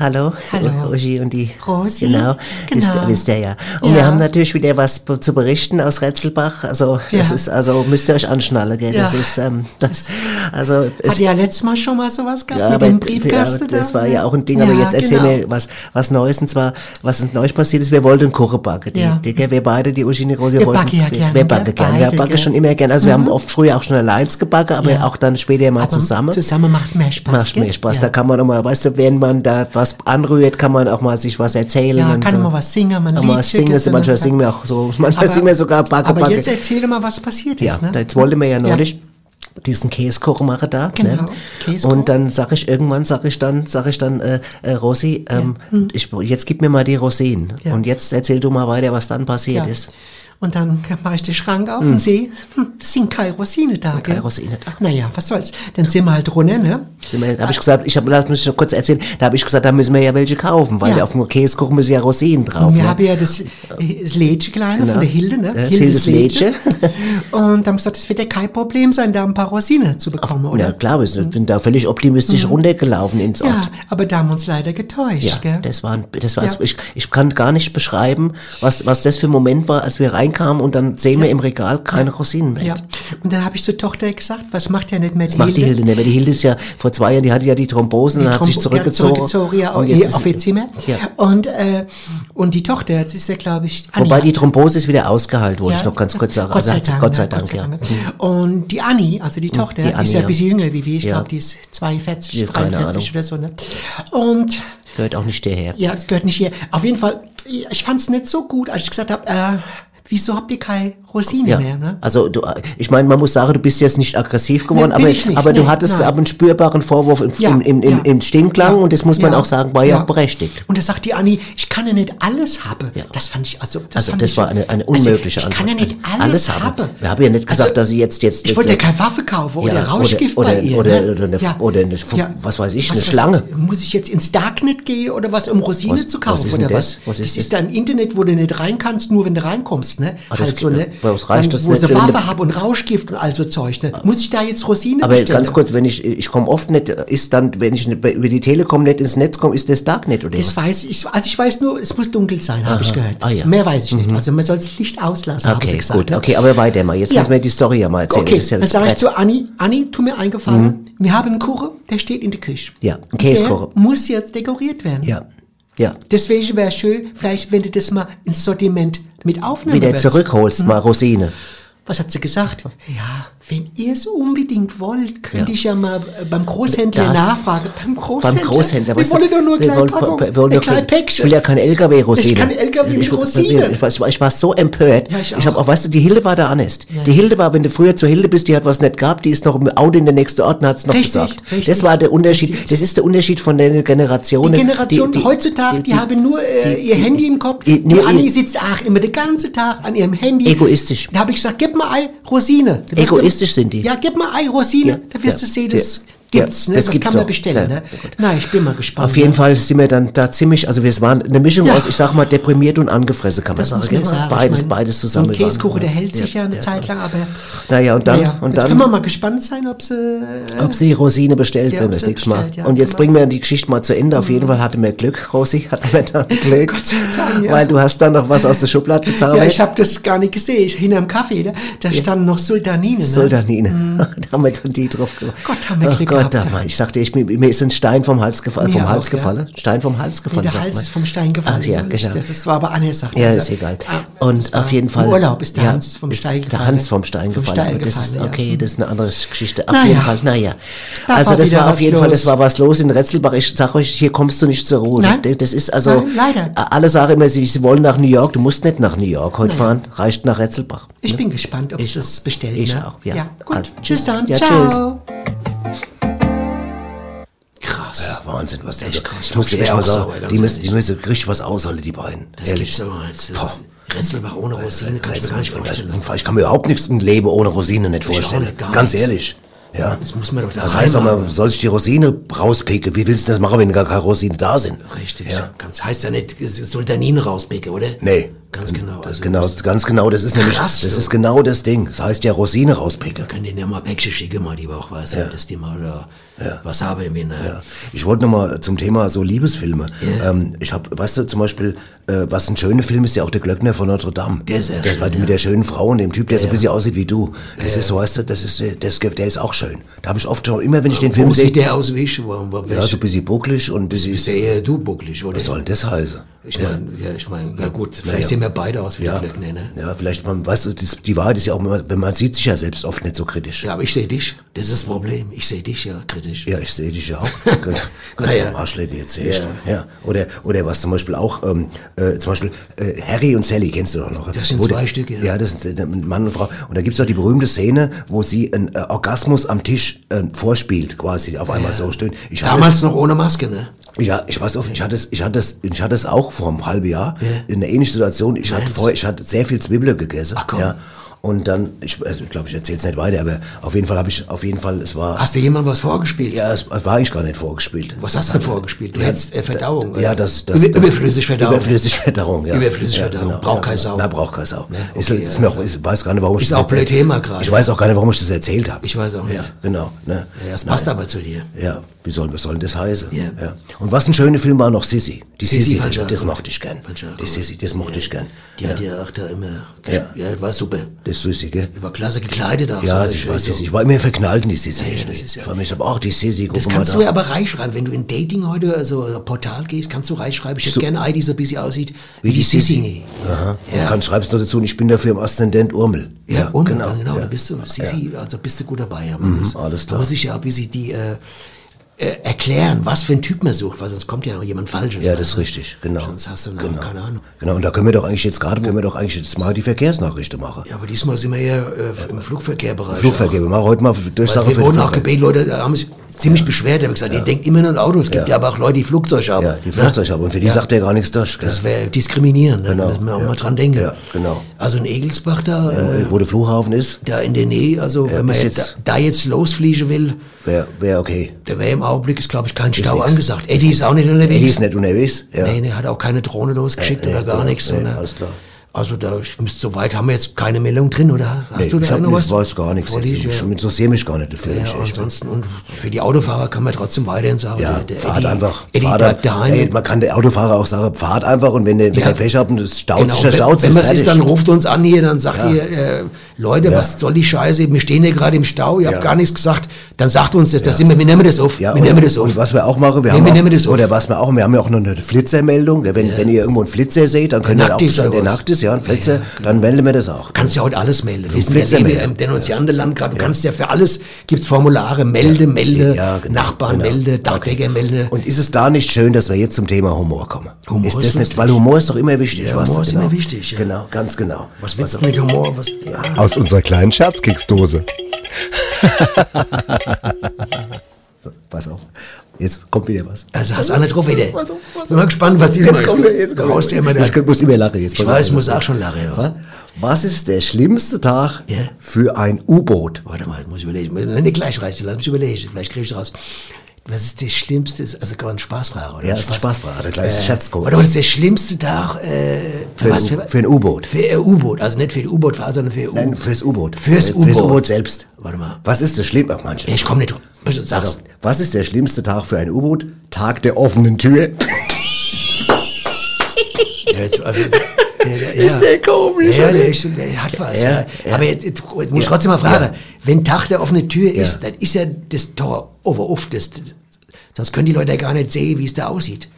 Hallo, Hallo. Uschi und die Rosi, Genau, Wisst, genau. wisst ihr ja. Und Ja. wir haben natürlich wieder was zu berichten aus Rätselbach. Also das Ja. ist, also müsst ihr euch anschnallen, gell? Das Ja. ist, ähm, das, also es Hat ja letztes Mal schon mal sowas gehabt Ja, mit dem Briefkasten ja, das da, war ja auch ein Ding, aber jetzt erzähl genau. mir was, was Neues, und zwar, was uns neu passiert ist, wir wollten Kuchen backen. Die, Ja. die, gell, wir beide, die Uschi und die Rosi, Wir wollten, backen ja wir, gerne, wir backen gerne, wir backen schon immer gerne, also wir haben oft früher auch schon allein gebacken, aber auch dann später mal Aber zusammen. Zusammen macht mehr Spaß. Macht mehr Spaß, da kann man auch mal, weißt du, wenn man da was anrührt, kann man auch mal sich was erzählen. Ja, und, kann äh, man was singen, man mal singen, so, manchmal ne? singen wir auch so, manchmal Aber- singen wir sogar Backe, Aber Backe. jetzt erzähle mal, was passiert Ja, ist. Ne? jetzt wollten wir ja Ja. neulich diesen Käsekuchen machen da. Genau, ne? Käsekuchen. Und dann sag ich irgendwann, sag ich dann, sag ich dann, äh, äh, Rosi, ähm, ich, jetzt gib mir mal die Rosinen. Hm. Ja. Und jetzt erzähl du mal weiter, was dann passiert Ja. ist. Und dann mache ich den Schrank auf und sehe, hm, es sind keine Rosine da. Gell? keine Rosine da. Naja, was soll's. Dann sind wir halt runter, ne? Sind wir- Da habe ich gesagt, ich habe, lass mich noch kurz erzählen, da habe ich gesagt, da müssen wir ja welche kaufen, weil Ja. wir auf dem Käsekuchen müssen ja Rosinen drauf. Und wir ne? haben ja das, das Lädchen kleine Genau. von der Hilde, ne? Das Hildes Lädchen. Und dann haben gesagt, es wird ja kein Problem sein, da ein paar Rosinen zu bekommen, oder? Ja, klar, sind bin da völlig optimistisch runtergelaufen ins Ort. Ja, aber da haben wir uns leider getäuscht, Ja, gell? das war, das war, Ja. ich, ich kann gar nicht beschreiben, was, was das für ein Moment war, als wir reinkamen und dann sehen wir im Regal keine Rosinen mehr. Ja. Und dann habe ich zur Tochter gesagt, was macht ja nicht mehr die Das macht die Hilde nicht, weil die Hilde ist ja vor zwei Jahren, die hatte ja die Thrombosen, dann hat sich zurückgezogen. Ja, zurückgezogen, ja, und jetzt auf ihr Zimmer. Ja. Und, äh, und die Tochter, jetzt ist ja, glaube ich, Wobei Anja. die Thrombose ist wieder ausgeheilt, wollte Ja, ich noch ganz kurz sagen. Gott sei Also, Dank. Gott sei ja, Dank, ja. Mhm. Und die Anni, also die Tochter, die die, Anni, ist ja ja. ein bisschen jünger wie wir. Ich Ja. glaube, die ist 42, Ja, keine 43 oder so. Ne? Und Gehört auch nicht hierher. ja, das gehört nicht hier. Auf jeden Fall, ich fand es nicht so gut, als ich gesagt habe, äh, wieso habt ihr keine Rosine Ja, mehr? Ne? also du, ich meine, man muss sagen, du bist jetzt nicht aggressiv geworden, Nee, aber, ich nicht, aber du nee, hattest nein. aber einen spürbaren Vorwurf im, Ja, im, im, im, ja. im Stimmklang und das muss man auch sagen, war ja, auch berechtigt. Und da sagt die Anni, ich kann ja nicht alles haben. Das fand ich, also das, Also das ich, war eine, eine unmögliche also, Ich kann ja Antwort. nicht alles, haben. Wir haben ja nicht gesagt, Also, dass sie jetzt jetzt Ich wollte ja keine Waffe kaufen oder Rauschgift oder- bei oder- ihr. oder- ne? oder eine- oder eine- was weiß ich, eine was- Schlange. Muss ich jetzt ins Darknet gehen oder was, um Rosine Was- zu kaufen oder was? das? Ist das das? ist da ein Internet, wo du nicht rein kannst, nur wenn du reinkommst, ne? Halt so geht- was reicht das wo nicht, sie Waffe haben und Rauschgift und all so Zeug. Ne? Muss ich da jetzt Rosine Aber bestellen? ganz kurz, wenn ich, ich komme oft nicht, ist dann, wenn ich über die Telekom nicht ins Netz komme, ist das Darknet oder Das was? weiß ich. Also ich weiß nur, es muss dunkel sein, habe ich gehört. Ah, ja. Mehr weiß ich nicht. Also man soll das Licht auslassen, Okay, gesagt. gut, ne? okay, aber weiter mal. Jetzt Ja. müssen wir die Story ja mal erzählen. Okay, ja dann sage ich zu Anni, Anni, tu mir eingefallen, wir haben einen Kuchen, der steht in der Küche. Ja, ein Käsekuchen. Der muss jetzt dekoriert werden. Ja, ja. Deswegen wäre schön, vielleicht wenn du das mal ins Sortiment mit aufnehmen Wieder zurückholst, mal Rosine. Was hat sie gesagt? Ja, wenn ihr es unbedingt wollt, könnte Ja. ich ja mal äh, beim Großhändler Das- nachfragen. Beim Großhändler? Beim Großhändler. Wir wollen doch nur eine kleine wollen- Packung, wir wollen ein kleines Ich will ja keine LKW-Rosine. Ich kann LKW mit ich, Rosine. Ich, ich, war, ich war so empört. Ja, ich ich habe auch. auch, weißt du, die Hilde war da honest. Die Hilde war, wenn du früher zur Hilde bist, die hat was nicht gehabt, die ist noch im Auto in der nächsten Ort und hat's noch Richtig, gesagt. richtig. Das war der Unterschied. Das ist der Unterschied von der Generation. Die Generation heutzutage, die, haben nur äh, die- ihr Handy im Kopf. die- Die, Anni sitzt ach, immer den ganzen Tag an ihrem Handy. Egoistisch. Da habe ich gesagt, gib mal Ei Rosine. Du- Egoistisch sind die. Ja, gib mal Ei Rosine. Ja, da wirst ja, du sehen, das gibt's. ne? das das gibt's kann man noch. bestellen. Ja, Ne? Na, ich bin mal gespannt. Auf jeden ne? Fall sind wir dann da ziemlich, also wir waren eine Mischung Ja. aus, ich sag mal, deprimiert und angefressen, kann man Das sagen. man gell? sagen. Beides, Ich mein, beides zusammen. So ein Wir waren- Käsekuchen, der hält sich ja, eine Zeit lang, aber Naja, und dann, naja, und dann können wir mal gespannt sein, ob sie... äh, ob sie die Rosine bestellt, Ja, wenn wir das nächste Mal. und jetzt genau. bringen wir die Geschichte mal zu Ende. Auf jeden Fall hatten wir Glück, Rosi, hatten wir dann Glück. Gott sei Dank, ja. Weil du hast dann noch was aus der Schublade gezaubert. Ja, ich habe das gar nicht gesehen. Ich, hinterm Kaffee, da, da standen noch Sultanine. Ne? Soldanine. da haben wir dann die drauf gemacht. Gott, haben wir Glück Gott, da, Mann, ich sagte, ich, mir, ist ein Stein vom Hals gefallen. Vom Hals gefallen? Stein vom Hals gefallen. der Hals ist vom Stein gefallen. Ach, ja, genau. Das ist zwar aber eine Sache. Ja, Also, ist egal. ah, Und auf jeden Fall. Im Urlaub ist der Hans vom Stein gefallen. Der Hans vom Stein gefallen. Okay, das ist eine andere Geschichte. Auf Naja. jeden Fall, naja. Also das war auf jeden Fall, das war was los in Retzelbach. Ich sag euch, hier kommst du nicht zur Ruhe. Nein. Das ist also, Nein, leider. alle sagen immer, sie, sie wollen nach New York. Du musst nicht nach New York heute fahren. Reicht nach Retzelbach. Ich bin gespannt, ob sie es bestellen. Ich ne? auch, ja. ja gut. Also, tschüss dann. ja, Ciao. Krass. Wahnsinn, was der Echt so. krass. Ich muss echt mal sagen, die müssen, die müssen richtig was aushalten, die beiden. Das Ehrlich. gibt's aber. Boah. Retzelbach ohne Rosine kann ich mir gar nicht vorstellen. Ich kann mir überhaupt nichts ein Leben ohne Rosine nicht vorstellen. nicht, Ganz ehrlich. Ja. Das muss man doch da Das heißt reinmachen. man soll sich die Rosine rauspicken. Wie willst du das machen, wenn gar keine Rosinen da sind? Richtig. Ja. Ganz, heißt ja nicht Sultanine rauspicken, oder? Nee. Ganz genau. Das Also genau, ganz genau, das ist nämlich, Krass, das so. ist genau das Ding. Das heißt ja Rosine rauspicken. können denen ja mal Päckchen schicken, mal die auch weiß, dass die mal da was haben im Winter. Ja. Ich wollte noch mal zum Thema so Liebesfilme. Ähm, ich habe, weißt du, zum Beispiel, äh, was ein schöner Film ist, ja auch der Glöckner von Notre Dame. Der ist sehr der, schön, ja. Mit der schönen Frau und dem Typ, der so ein Ja. bisschen aussieht wie du. Das ist so, weißt du, das ist, das, der ist auch schön. Da habe ich oft schon, immer wenn ich den Film Wo sehe, sieht der aus wie ich? Ja, so ein bisschen bucklig und ein bisschen, Bist ja eher du bucklig, oder? was soll denn das heißen? Ich meine, ja, ich meine, ja gut, vielleicht Naja. sehen wir beide aus wie Ja, die Glöckner, ne? ja, vielleicht, man, weißt du, das, die Wahrheit ist ja auch, wenn man sieht sich ja selbst oft nicht so kritisch. Ja, aber ich sehe dich. Das ist das Problem. Ich sehe dich ja kritisch. Ja, ich sehe dich ja auch. Ganz Naja. Arschläge jetzt echt. Ja. Oder, oder was zum Beispiel auch, ähm, äh, zum Beispiel äh, Harry und Sally, kennst du doch noch. Das sind zwei der- Stück, ja. Ja, das sind äh, Mann und Frau. Und da gibt's doch die berühmte Szene, wo sie einen äh, Orgasmus am Tisch äh, vorspielt, quasi auf einmal so stöhnt. Ich Damals noch ohne Maske, ne? Ja, ich weiß auch, ich hatte es, ich hatte es, ich hatte es auch vor einem halben Jahr in einer ähnlichen Situation. Ich hatte vorher, ich hatte sehr viel Zwiebeln gegessen. Ach, komm. Ja. Und dann, ich, also, glaube, ich erzähle es nicht weiter, aber auf jeden Fall habe ich, auf jeden Fall, es war, Hast du jemand was vorgespielt? ja, es war eigentlich gar nicht vorgespielt. Was hast du denn vorgespielt? Du hättest äh, Verdauung. Ja, oder? das, das, Über, das überflüssig Verdauung. Überflüssig Verdauung, ja. Überflüssig Verdauung. Braucht keine Sau. Na, braucht keine Sau. Ne, ist, okay, ist ja. mir auch, ich weiß gar nicht, warum ich Ist das auch blöd erzählt- Thema gerade. Ich weiß auch gar nicht, warum ich das erzählt habe. Ich weiß auch nicht. Ja, genau. Ne? Ja, das passt aber zu dir. Ja, wie soll, was soll denn das heißen? Ja. Und was ein schöner Film war noch Sissy. Die Sissi auch das mochte ich gern. Die. Sissy, das mochte ich gern. Die hat ja auch da immer. Ja. War super. Das ist Sissy, gell? Die war klasse gekleidet auch. Ja, so ich weiß. Sissy. Ich war immer verknallt in die Sissy. Ja, das ist ja- Vor allem, ich habe auch die guck Das kannst da. du ja aber reinschreiben. Wenn du in Dating heute, also Portal gehst, kannst du reinschreiben. Ich hätte So- gerne die so ein bisschen aussieht wie, Wie die Sissi. Sissi. Aha. Und Ja. dann schreibst du dazu, und ich bin dafür im Aszendent Urmel. Ja, und genau. genau, ja. da bist du, Sissi, also bist du gut dabei. Muss, alles Da klar. muss ich ja ein bisschen die äh, äh, erklären, was für ein Typ man sucht, weil sonst kommt ja jemand Falsches. Ja, das ist richtig, genau. Sonst hast du noch genau. keine Ahnung. Genau, und da können wir doch eigentlich jetzt gerade, können wir doch eigentlich jetzt mal die Verkehrsnachrichten machen. Ja, aber diesmal sind wir ja äh, im Flugverkehrbereich. Flugverkehr, wir machen heute mal Durchsage Weil wir wurden den auch gebeten, Leute da haben sich ziemlich beschwert. Die haben gesagt, ihr denkt immer nur an Autos. Es gibt ja. Aber auch Leute, die Flugzeug haben. Ja, die Ne? Flugzeuge haben. Und für die sagt er gar nichts durch. Gell? Das wäre diskriminierend, da Genau, müssen wir auch mal dran denken. Ja, genau. Also in Egelsbach da, äh, Wo der Flughafen ist, da in der Nähe, also wenn man ist jetzt da, da jetzt losfliegen will, wäre wär okay. da wäre im Augenblick, ist glaube ich kein Stau nix. angesagt. Eddie ist auch nicht unterwegs. Eddie ist nicht unterwegs. Ja. Nee, nee, hat auch keine Drohne losgeschickt Nee, oder gar genau. nichts. Nee, alles klar. Also da ich müsste soweit haben wir jetzt keine Meldung drin, oder? Hast Nee, du da ich noch ich was? weiß gar nichts. Vorliegen? Ich interessiere mich gar nicht dafür. Ja, ich, ich, ansonsten und für die Autofahrer kann man trotzdem weiterhin sagen, ja, der, der fahrt Eddie, einfach. Eddie fahrt bleibt daheim. Ey, man kann der Autofahrer auch sagen, fahrt einfach und wenn der, wenn Ja. der Pech hat und es staut Genau, sich, dann wenn, staut wenn sich. man sich fertig. dann ruft uns an hier, dann sagt ihr, äh, Leute, was soll die Scheiße? Wir stehen hier gerade im Stau, ihr habt Ja. gar nichts gesagt. Dann sagt uns das, das sind wir, wir nehmen das auf. Ja, wir und, nehmen das auf. und was wir auch machen, wir Nee, haben wir auch, nehmen das auf. oder was wir auch, wir haben ja auch noch eine Flitzermeldung. Wenn, wenn ihr irgendwo einen Flitzer seht, dann könnt ihr auch, ist der nackt ist, ja, ein Flitzer, dann melden wir das auch. kannst ja heute alles melden. Wir sind ja im Denunziantenland gerade. Du kannst ja für alles, gibt's Formulare, melde, melde, Ja, genau, Nachbarn genau. melde, Dachdecker melde. Und ist es da nicht schön, dass wir jetzt zum Thema Humor kommen? Humor ist ist das nicht, lustig. weil Humor ist doch immer wichtig. Ja, Humor ist genau. immer wichtig, ja. Genau, ganz genau. Was willst du mit Humor? Was, ja. Aus unserer kleinen Scherzkeksdose. Pass auf. Jetzt kommt wieder was. Also hast du auch nicht drauf wieder. Bin mal gespannt, was die Jetzt kommt, jetzt kommt. Immer ich muss immer lachen. Jetzt Ich weiß, ich muss auch schon lachen. Ja. Was? Ist der schlimmste Tag Ja. für ein U-Boot? Warte mal, ich muss überlegen. Nein, nicht gleich reichen, lass mich überlegen. Vielleicht kriege ich raus. Was ist der schlimmste, also kann man Spaßfrage, oder? Ja, das ist eine Spaßfrage, der kleine Scherzcode. Warte mal, das ist der schlimmste Tag, äh, für, Für, was? ein, für ein U-Boot. Für ein U-Boot, also nicht für die U-Boot-Fahrt, sondern für Nein, U fürs U-Boot. Fürs Fürs U-Boot. U-Boot selbst. Warte mal. Was ist das Schlimme? Ach, manche. Ich komme nicht drauf. Also, was ist der schlimmste Tag für ein U-Boot? Tag der offenen Tür. Ja, jetzt, also, ja, ja, Ist der komisch, Ja, der, ist, der hat was. Aber jetzt, jetzt muss ich trotzdem mal fragen. Wenn Tag der offene Tür ist, dann ist ja das Tor over off. Das, sonst können die Leute ja gar nicht sehen, wie es da aussieht.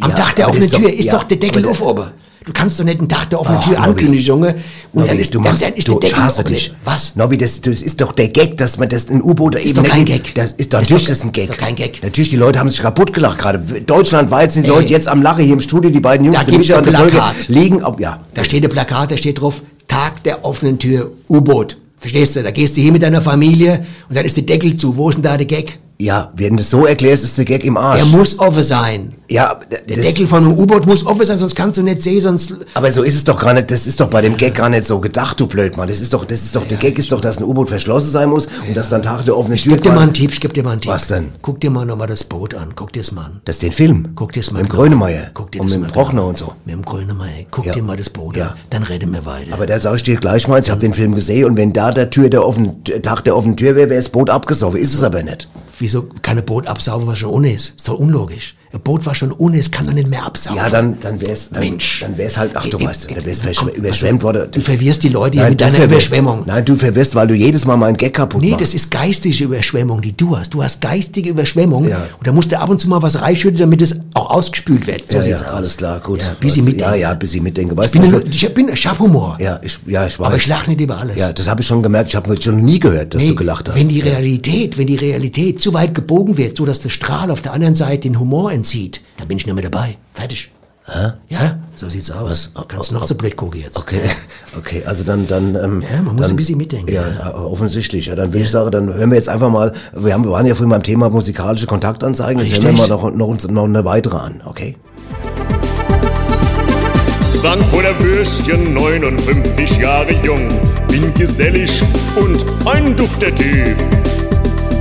Am Tag der offenen Tür ist doch der Deckel auf oben. Du kannst doch nicht einen Tag der offenen Tür Nobby. ankündigen, Junge. Und dann Nobby, ist, du dann, machst, dann ist du der Deckel schaust offen. dich. Was? Nobby, das, das ist doch der Gag, dass man das ein U-Boot eben doch nicht- kein Gag. Das ist, Ist natürlich doch- ist das ein Gag. ist doch kein Gag. Natürlich, die Leute haben sich kaputt gelacht gerade. Deutschlandweit sind die Ey. Leute jetzt am Lachen hier im Studio, die beiden Jungs, Da gibt's Micha ein und der Folge, Plakat. liegen, auf, ja. Da steht ein Plakat, da steht drauf, Tag der offenen Tür, U-Boot. Verstehst du? Da gehst du hier mit deiner Familie und dann ist der Deckel zu. Wo ist denn da der Gag? Ja, wenn du es so erklärst, ist der Gag im Arsch. Der muss offen sein. ja, Der das- Deckel von einem U-Boot muss offen sein, sonst kannst du nicht sehen, sonst... Aber so ist es doch gar nicht, das ist doch bei dem Gag gar nicht so gedacht, du Blödmann. Das ist doch, das ist doch, der Gag ist doch, dass ein U-Boot verschlossen sein muss und dass dann Tag der offene Tür Gib dir mal einen Tipp, ich gib dir mal einen Tipp. Was denn? Guck dir mal nochmal das Boot an. Guck dir es mal an. Das ist den Film. Guck dir es mal Mit dem Grönemeyer. an. Guck dir und das mit mal dem Brochner und so. an. Mit dem Grönemeyer. Guck Ja. dir mal das Boot Ja. an. Dann reden wir weiter. Aber da sag ich dir gleich mal, ich habe den Film gesehen und wenn da der Tür der offenen, Tag der offenen Tür wäre, wäre das Boot abgesoffen. Ist es aber nicht. Wieso kann Boot absaugen, was schon ohne ist? Ist doch unlogisch. Boot, was schon ohne ist, kann doch nicht mehr absaugen. Ja, dann, dann wär's, dann, Mensch. dann wär's halt, ach du Ich- weißt, ich- dann wär's komm, überschwemmt auf. worden. Du verwirrst die Leute Nein, mit du deiner verwirrst- Überschwemmung. Nein, du verwirrst, weil du jedes Mal meinen Gag kaputt Nee, machst. das ist geistige Überschwemmung, die du hast. Du hast geistige Überschwemmung. Ja. Und da musst du ab und zu mal was reinschütten, damit es auch ausgespült wird. So ja, ja, alles klar, gut. Ja, bisschen Was- mitdenken. Ja, ja, bisschen mitdenken. Weißt Ich bin, du, ich bin, ich hab Humor. ja, ich, ja, ich weiß. Aber ich lach nicht über alles. Ja, das habe ich schon gemerkt. Ich habe schon nie gehört, dass Nee, du gelacht hast. Wenn die Realität, wenn die Realität zu weit gebogen wird, so dass der Strahl auf der anderen Seite den Humor entzieht, dann bin ich nicht mehr dabei. Fertig. Hä? Ja, so sieht's aus. Kannst noch so blöd gucken jetzt. Okay, okay, also dann, dann, ähm, Ja, man muss dann, ein bisschen mitdenken, Ja, ja. offensichtlich. Ja, dann würde ich sagen, dann hören wir jetzt einfach mal. Wir haben, wir waren ja vorhin beim Thema musikalische Kontaktanzeigen. Jetzt hören wir mal noch, noch, uns- noch eine weitere an, okay? Frankfurter Würstchen, 59 Jahre jung, bin gesellig und ein dufter Typ.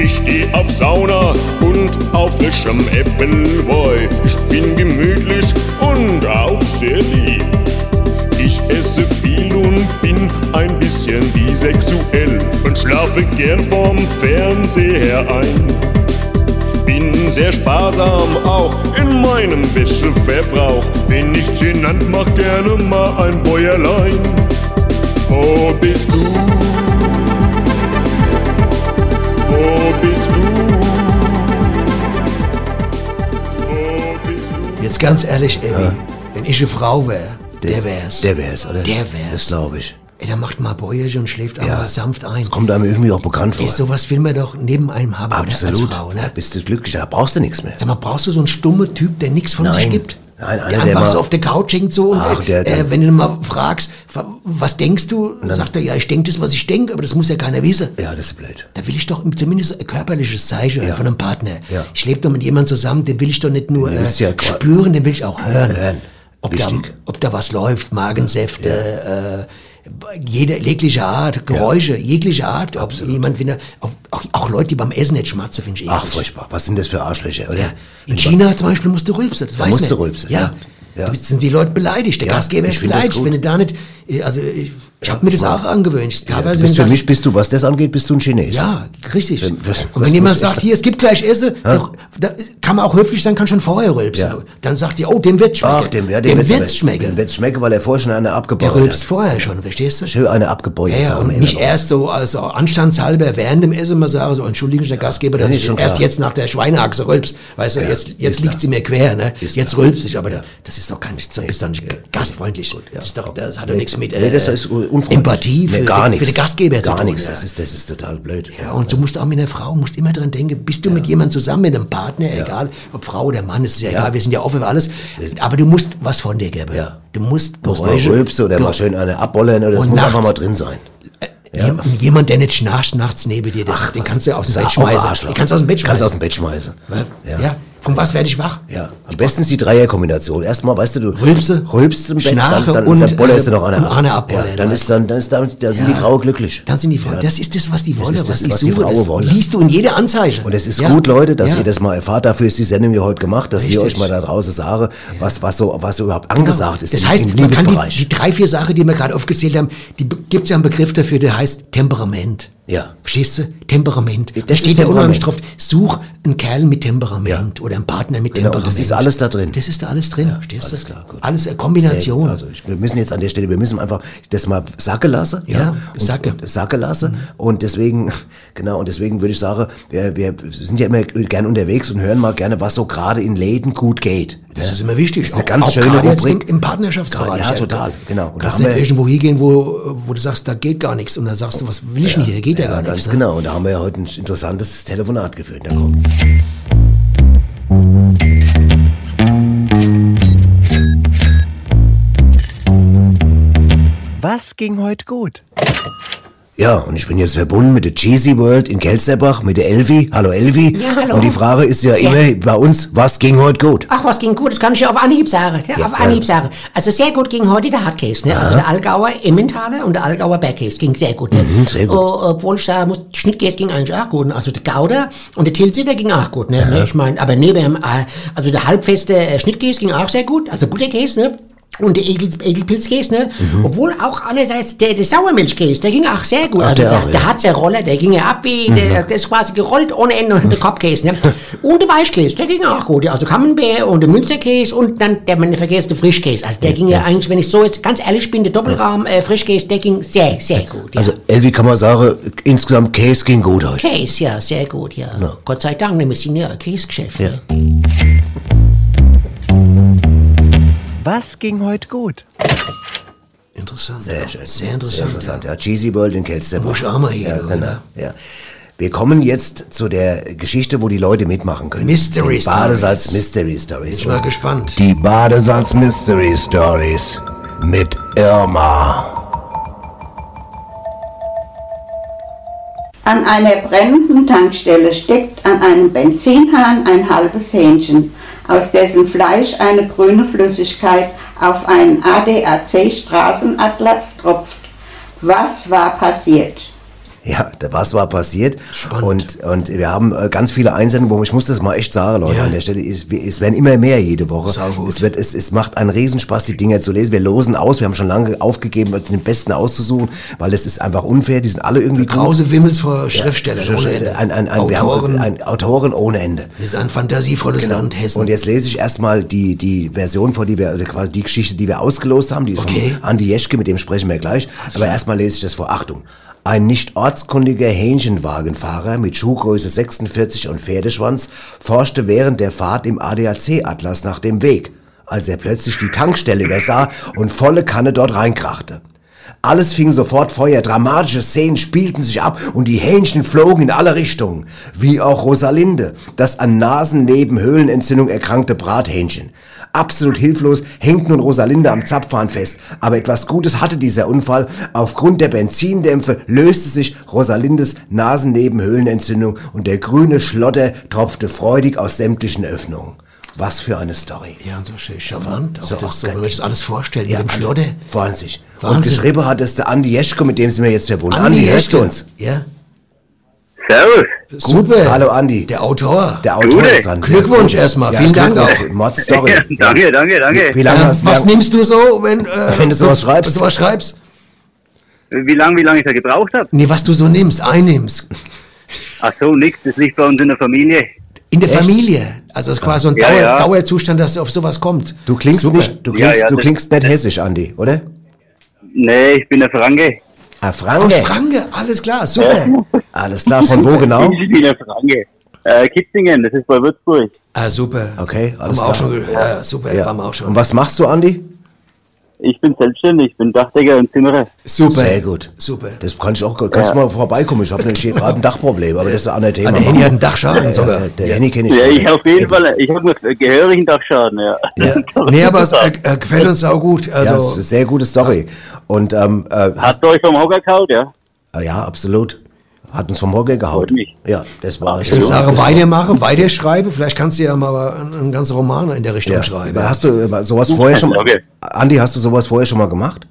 Ich steh auf Sauna und auf frischem Appleboy. Ich bin gemütlich und auch sehr lieb. Ich esse viel und bin ein bisschen bisexuell und schlafe gern vom Fernseher ein. Bin sehr sparsam auch in meinem Wäscheverbrauch. Bin nicht genannt, mach gerne mal ein Bäuerlein. Wo bist du? Jetzt ganz ehrlich, Ebi, wenn ich eine Frau wäre, der, wär's. Der wär's, oder? Der wär's. Das glaube ich. Ey, der macht mal Bäuerchen und schläft einmal sanft ein. Kommt einem irgendwie auch bekannt vor. Ey, sowas will man doch neben einem haben, oder? Als Absolut. Frau, Da ne? bist du glücklich, da brauchst du nichts mehr. Sag mal, brauchst du so einen stummen Typ, der nichts von Nein. sich gibt? Nein, einer, der der einfach mal- so auf der Couch hängt so und Ach, äh, der- der- äh, wenn du mal fragst, wa- was denkst du, dann sagt er, ja, ich denke das, was ich denke, aber das muss ja keiner wissen. Ja, das ist blöd. Da will ich doch zumindest ein körperliches Zeichen Ja. von einem Partner. Ja. Ich lebe doch mit jemandem zusammen, den will ich doch nicht nur äh, ja spüren, den will ich auch hören. Hören. Ob, da, ob da was läuft, Magensäfte, äh, jede jegliche Art, Geräusche, jegliche Art. Ob jemand, wenn er, auch, auch, Leute, die beim Essen nicht schmatzen, finde ich Ach, eklig. furchtbar. Was sind das für Arschlöcher, oder? Ja. In China zum Beispiel musst du rülpsen, das weiß musst man. du rülpsen, Ja. ja. Ja. Da sind die Leute beleidigt. Der Ja, Gastgeber ist beleidigt, wenn du da nicht, äh, also ich, ich habe mir das auch angewöhnt. Teilweise, wenn bist du für mich bist du, was das angeht, bist du ein Chines. ja, richtig. Wenn- was- und wenn jemand sagt, hier, es gibt gleich Essen, da, da kann man auch höflich sein, kann schon vorher rülpsen. Ja. Dann sagt ihr, oh, dem wird schmecken. Ach, dem, ja, dem wird's- wird's schmecken. Dem wird's schmecken, weil er vorher schon eine abgebaut Der hat. rülpst vorher schon, verstehst du? Schön eine abgebeut. Ja, ja, und nicht erst so, also anstandshalber während dem Essen mal sagen, so, entschuldigen Sie, der Gastgeber, dass das ich schon erst klar. jetzt nach der Schweineachse rülps. Weißt du, jetzt, jetzt liegt sie mir quer, ne? Ist Jetzt rülps ich, aber das ist doch gar nicht, das ist doch nicht gastfreundlich. Das ist doch, das hat doch nichts mit, äh, unfreundlich. Empathie für, Nee, gar den, für den Gastgeber zu Gar nichts. ja. Das ist, das ist total blöd. Ja, und du musst auch mit einer Frau, musst immer dran denken, bist du mit jemandem zusammen, mit einem Partner, egal, ob Frau oder Mann, ist ja, egal, wir sind ja offen für alles, aber du musst was von dir geben. Ja. Du musst Muss mal Geräusche- rülpsen oder mal schön eine abbollen oder das muss nachts- einfach mal drin sein. Jem- Jemand, der nicht schnarcht nachts neben dir, das, den was- kannst du aus dem Bett schmeißen. Den kannst du aus dem Bett Kannst schmeißen. aus dem Bett schmeißen. Ja. ja. Von was werde ich wach? Ja, am besten ist die Dreierkombination. Erstmal, weißt du, du Rülpse, rülpst im Bett, Schnarche dann, dann, und, dann bollerst du äh, noch eine ab. eine abbollern, Ja, dann ist dann, dann ist damit, da sind die Frauen glücklich. Dann sind die Frauen. Das ist das, was die wollen, ist das, was ich was die suche. Frauen das wollen. liest du in jeder Anzeige. Und es ist Ja. gut, Leute, dass Ja. ihr das mal erfahrt. Dafür ist die Sendung ja heute gemacht, dass wir Richtig. euch mal da draußen sagen, was, was so, was so überhaupt angesagt ist Das heißt, im man kann die, die drei, vier Sachen, die wir gerade aufgezählt haben, die gibt es ja einen Begriff dafür, der heißt Temperament. Ja. Verstehst du? Temperament. Da Das steht ist ja unheimlich drauf, such einen Kerl mit Temperament oder einen Partner mit Genau, Temperament. das ist alles da drin. Das ist da alles drin, verstehst alles du? klar, gut. Alles eine Kombination. Also ich, wir müssen jetzt an der Stelle, wir müssen einfach das mal sacken lassen. Ja, und, sacke. Und, sacken lassen. Und deswegen, genau, und deswegen würde ich sagen, wir, wir sind ja immer gerne unterwegs und hören mal gerne, was so gerade in Läden gut geht. Das ist immer wichtig. Das ist eine Auch- ganz auch schöne jetzt im, im Partnerschaftsbereich. Ja, total, genau. Und da kannst nicht irgendwo hingehen, wo, wo du sagst, da geht gar nichts. Und dann sagst du, was will ich denn hier? Geht ja, gar ganz nichts. Ne? genau. Und da haben wir ja heute ein interessantes Telefonat geführt. Da kommt's. Was ging heute gut? Ja, und ich bin jetzt verbunden mit der Cheesy World in Kelsterbach, mit der Elvi. Hallo Elvi. Ja, hallo. Und die Frage ist ja, Ja. immer bei uns, was ging heute gut? Ach, was ging gut, das kann ich ja auf Anhieb sagen. Ja, Ja, auf ja. Anhieb sagen. Also sehr gut ging heute der Hardcase, ne? Also der Allgauer Emmentaler und der Allgauer Bergcase ging sehr gut. Ne? Mhm, sehr gut. Oh, obwohl ich sagen muss, der Schnittcase ging eigentlich auch gut. Also der Gouda und der Tilsiter der ging auch gut, ne? ne? Ich meine, aber neben dem, äh, also der halbfeste äh, Schnittkäse ging auch sehr gut, also Butterkäse, ne? Und der Egel, Egelpilzkäse, ne? Obwohl auch andererseits der, der Sauermilchkäse, der ging auch sehr gut. Mhm. Ach, also der der, auch, ja. der hat ja Roller, der ging ja ab wie, der, der ist quasi gerollt ohne Ende und der Kopfkäse, ne? Und der Weichkäse, der ging auch gut. ja. Also Camembert und der Münsterkäse und dann der, man vergessen, der Frischkäse. Also der ging ja eigentlich, wenn ich so jetzt ganz ehrlich bin, der Doppelrahmen äh, Frischkäse, der ging sehr, sehr gut. Ja. Also Elvi kann man sagen, insgesamt Case ging gut heute. Käse, ja, sehr gut, ja. Gott sei Dank, wir sind ja Käsegeschäft. Ja. Ne? Was ging heute gut? Interessant. Sehr schön. Sehr interessant. Sehr interessant, ja. Cheesy World in Kelsterbach. Muss auch mal hier, ja, genau. oder? ja. Wir kommen jetzt zu der Geschichte, wo die Leute mitmachen können. Mystery Die Badesalz Stories. Mystery Stories. Bin ich mal gespannt. Die Badesalz Mystery Stories mit Irma. An einer brennenden Tankstelle steckt an einem Benzinhahn ein halbes Hähnchen, aus dessen Fleisch eine grüne Flüssigkeit auf einen ADAC-Straßenatlas tropft. Was war passiert? Ja, da was war passiert. Und, und wir haben äh, ganz viele Einsendungen, wo ich muss das mal echt sagen, Leute, Ja. an der Stelle. Es, es werden immer mehr jede Woche. Es, wird, es, es macht einen Riesenspaß, die Dinger zu lesen. Wir losen aus. Wir haben schon lange aufgegeben, den besten auszusuchen, weil es ist einfach unfair. Die sind alle irgendwie. Krause Wimmels vor Schriftstellern Ja, ohne Ende. Ein, ein, ein, wir Autoren. haben ein Autoren ohne Ende. Wir sind ein fantasievolles Land Hessen. Und jetzt lese ich erstmal die, die Version vor, die wir, also quasi die Geschichte, die wir ausgelost haben, die ist Okay. von Andi Jeschke, mit dem sprechen wir gleich. Aber erstmal lese ich das vor. Achtung. Ein nicht ortskundiger Hähnchenwagenfahrer mit Schuhgröße 46 und Pferdeschwanz forschte während der Fahrt im ADAC-Atlas nach dem Weg, als er plötzlich die Tankstelle übersah und volle Kanne dort reinkrachte. Alles fing sofort Feuer, dramatische Szenen spielten sich ab und die Hähnchen flogen in alle Richtungen. Wie auch Rosalinde, das an Nasennebenhöhlenentzündung erkrankte Brathähnchen. Absolut hilflos hängt nun Rosalinde am Zapfhahn fest. Aber etwas Gutes hatte dieser Unfall. Aufgrund der Benzindämpfe löste sich Rosalindes Nasennebenhöhlenentzündung und der grüne Schlotter tropfte freudig aus sämtlichen Öffnungen. Was für eine Story. ja, und so schön charmant. Auch So, das, so, wenn sich das alles vorstellt, Ja, mit dem also, Schlotter. Wahnsinn. Und Wahnsinn. geschrieben hat es der Andi Jeschke, mit dem sind wir jetzt verbunden. Andi, hörst du Jeschke. uns? Ja. Servus. Super. Hallo Andi. Der Autor. Der Autor Gute. ist dran. Glückwunsch erstmal. Vielen Dank auch. Mod Story. danke, danke, danke. Wie lange Ähm, hast was nimmst du so, wenn, äh, Wenn du sowas schreibst? sowas schreibst? Wie lange wie lang ich da gebraucht habe? Nee, was du so nimmst, einnimmst. Ach so, nix. Das liegt bei uns in der Familie. In der Familie. Also es ist quasi so ein Ja, Dauer, ja. Dauerzustand, dass auf sowas kommt. Du klingst Super. nicht, du Ja, klingst, ja, du das- klingst nicht hessisch, Andi, oder? Nee, ich bin der Franke. Ah, Aus Franke. Franke, alles klar, super. Alles klar, von wo genau? Ich bin der Franke. Äh, Kitzingen, das ist bei Würzburg. Ah, super. Okay, Haben alles wir auch klar. schon, ja, super, Ja. haben wir auch schon. Und was machst du, Andi? Ich bin selbstständig, ich bin Dachdecker und Zimmerer. Super. Sehr gut. Super. Das kann ich auch, kannst du mal vorbeikommen. Ich habe nämlich hier gerade ein Dachproblem, aber das ist ein anderes Thema. Ah, der Henny hat einen Dachschaden sogar. Ja, der Henny kenne ich. Ja, nicht. ich auf jeden Fall, ich habe einen gehörigen Dachschaden, ja. Nee, aber es äh, äh, gefällt uns auch gut. Ja, das ist Also, eine sehr gute Story. Und ähm, äh, hast, Hast du euch vom Hocker gehauen, ja? äh, ja, absolut. Hat uns vom Hocker gehaut. Mich. Ja, das war. ich würde sagen, weitermachen, weiterschreiben. Vielleicht kannst du ja mal einen, einen ganzen Roman in der Richtung Ja. schreiben. Hast du sowas vorher schon mal? Okay. Andi, hast du sowas vorher schon mal gemacht?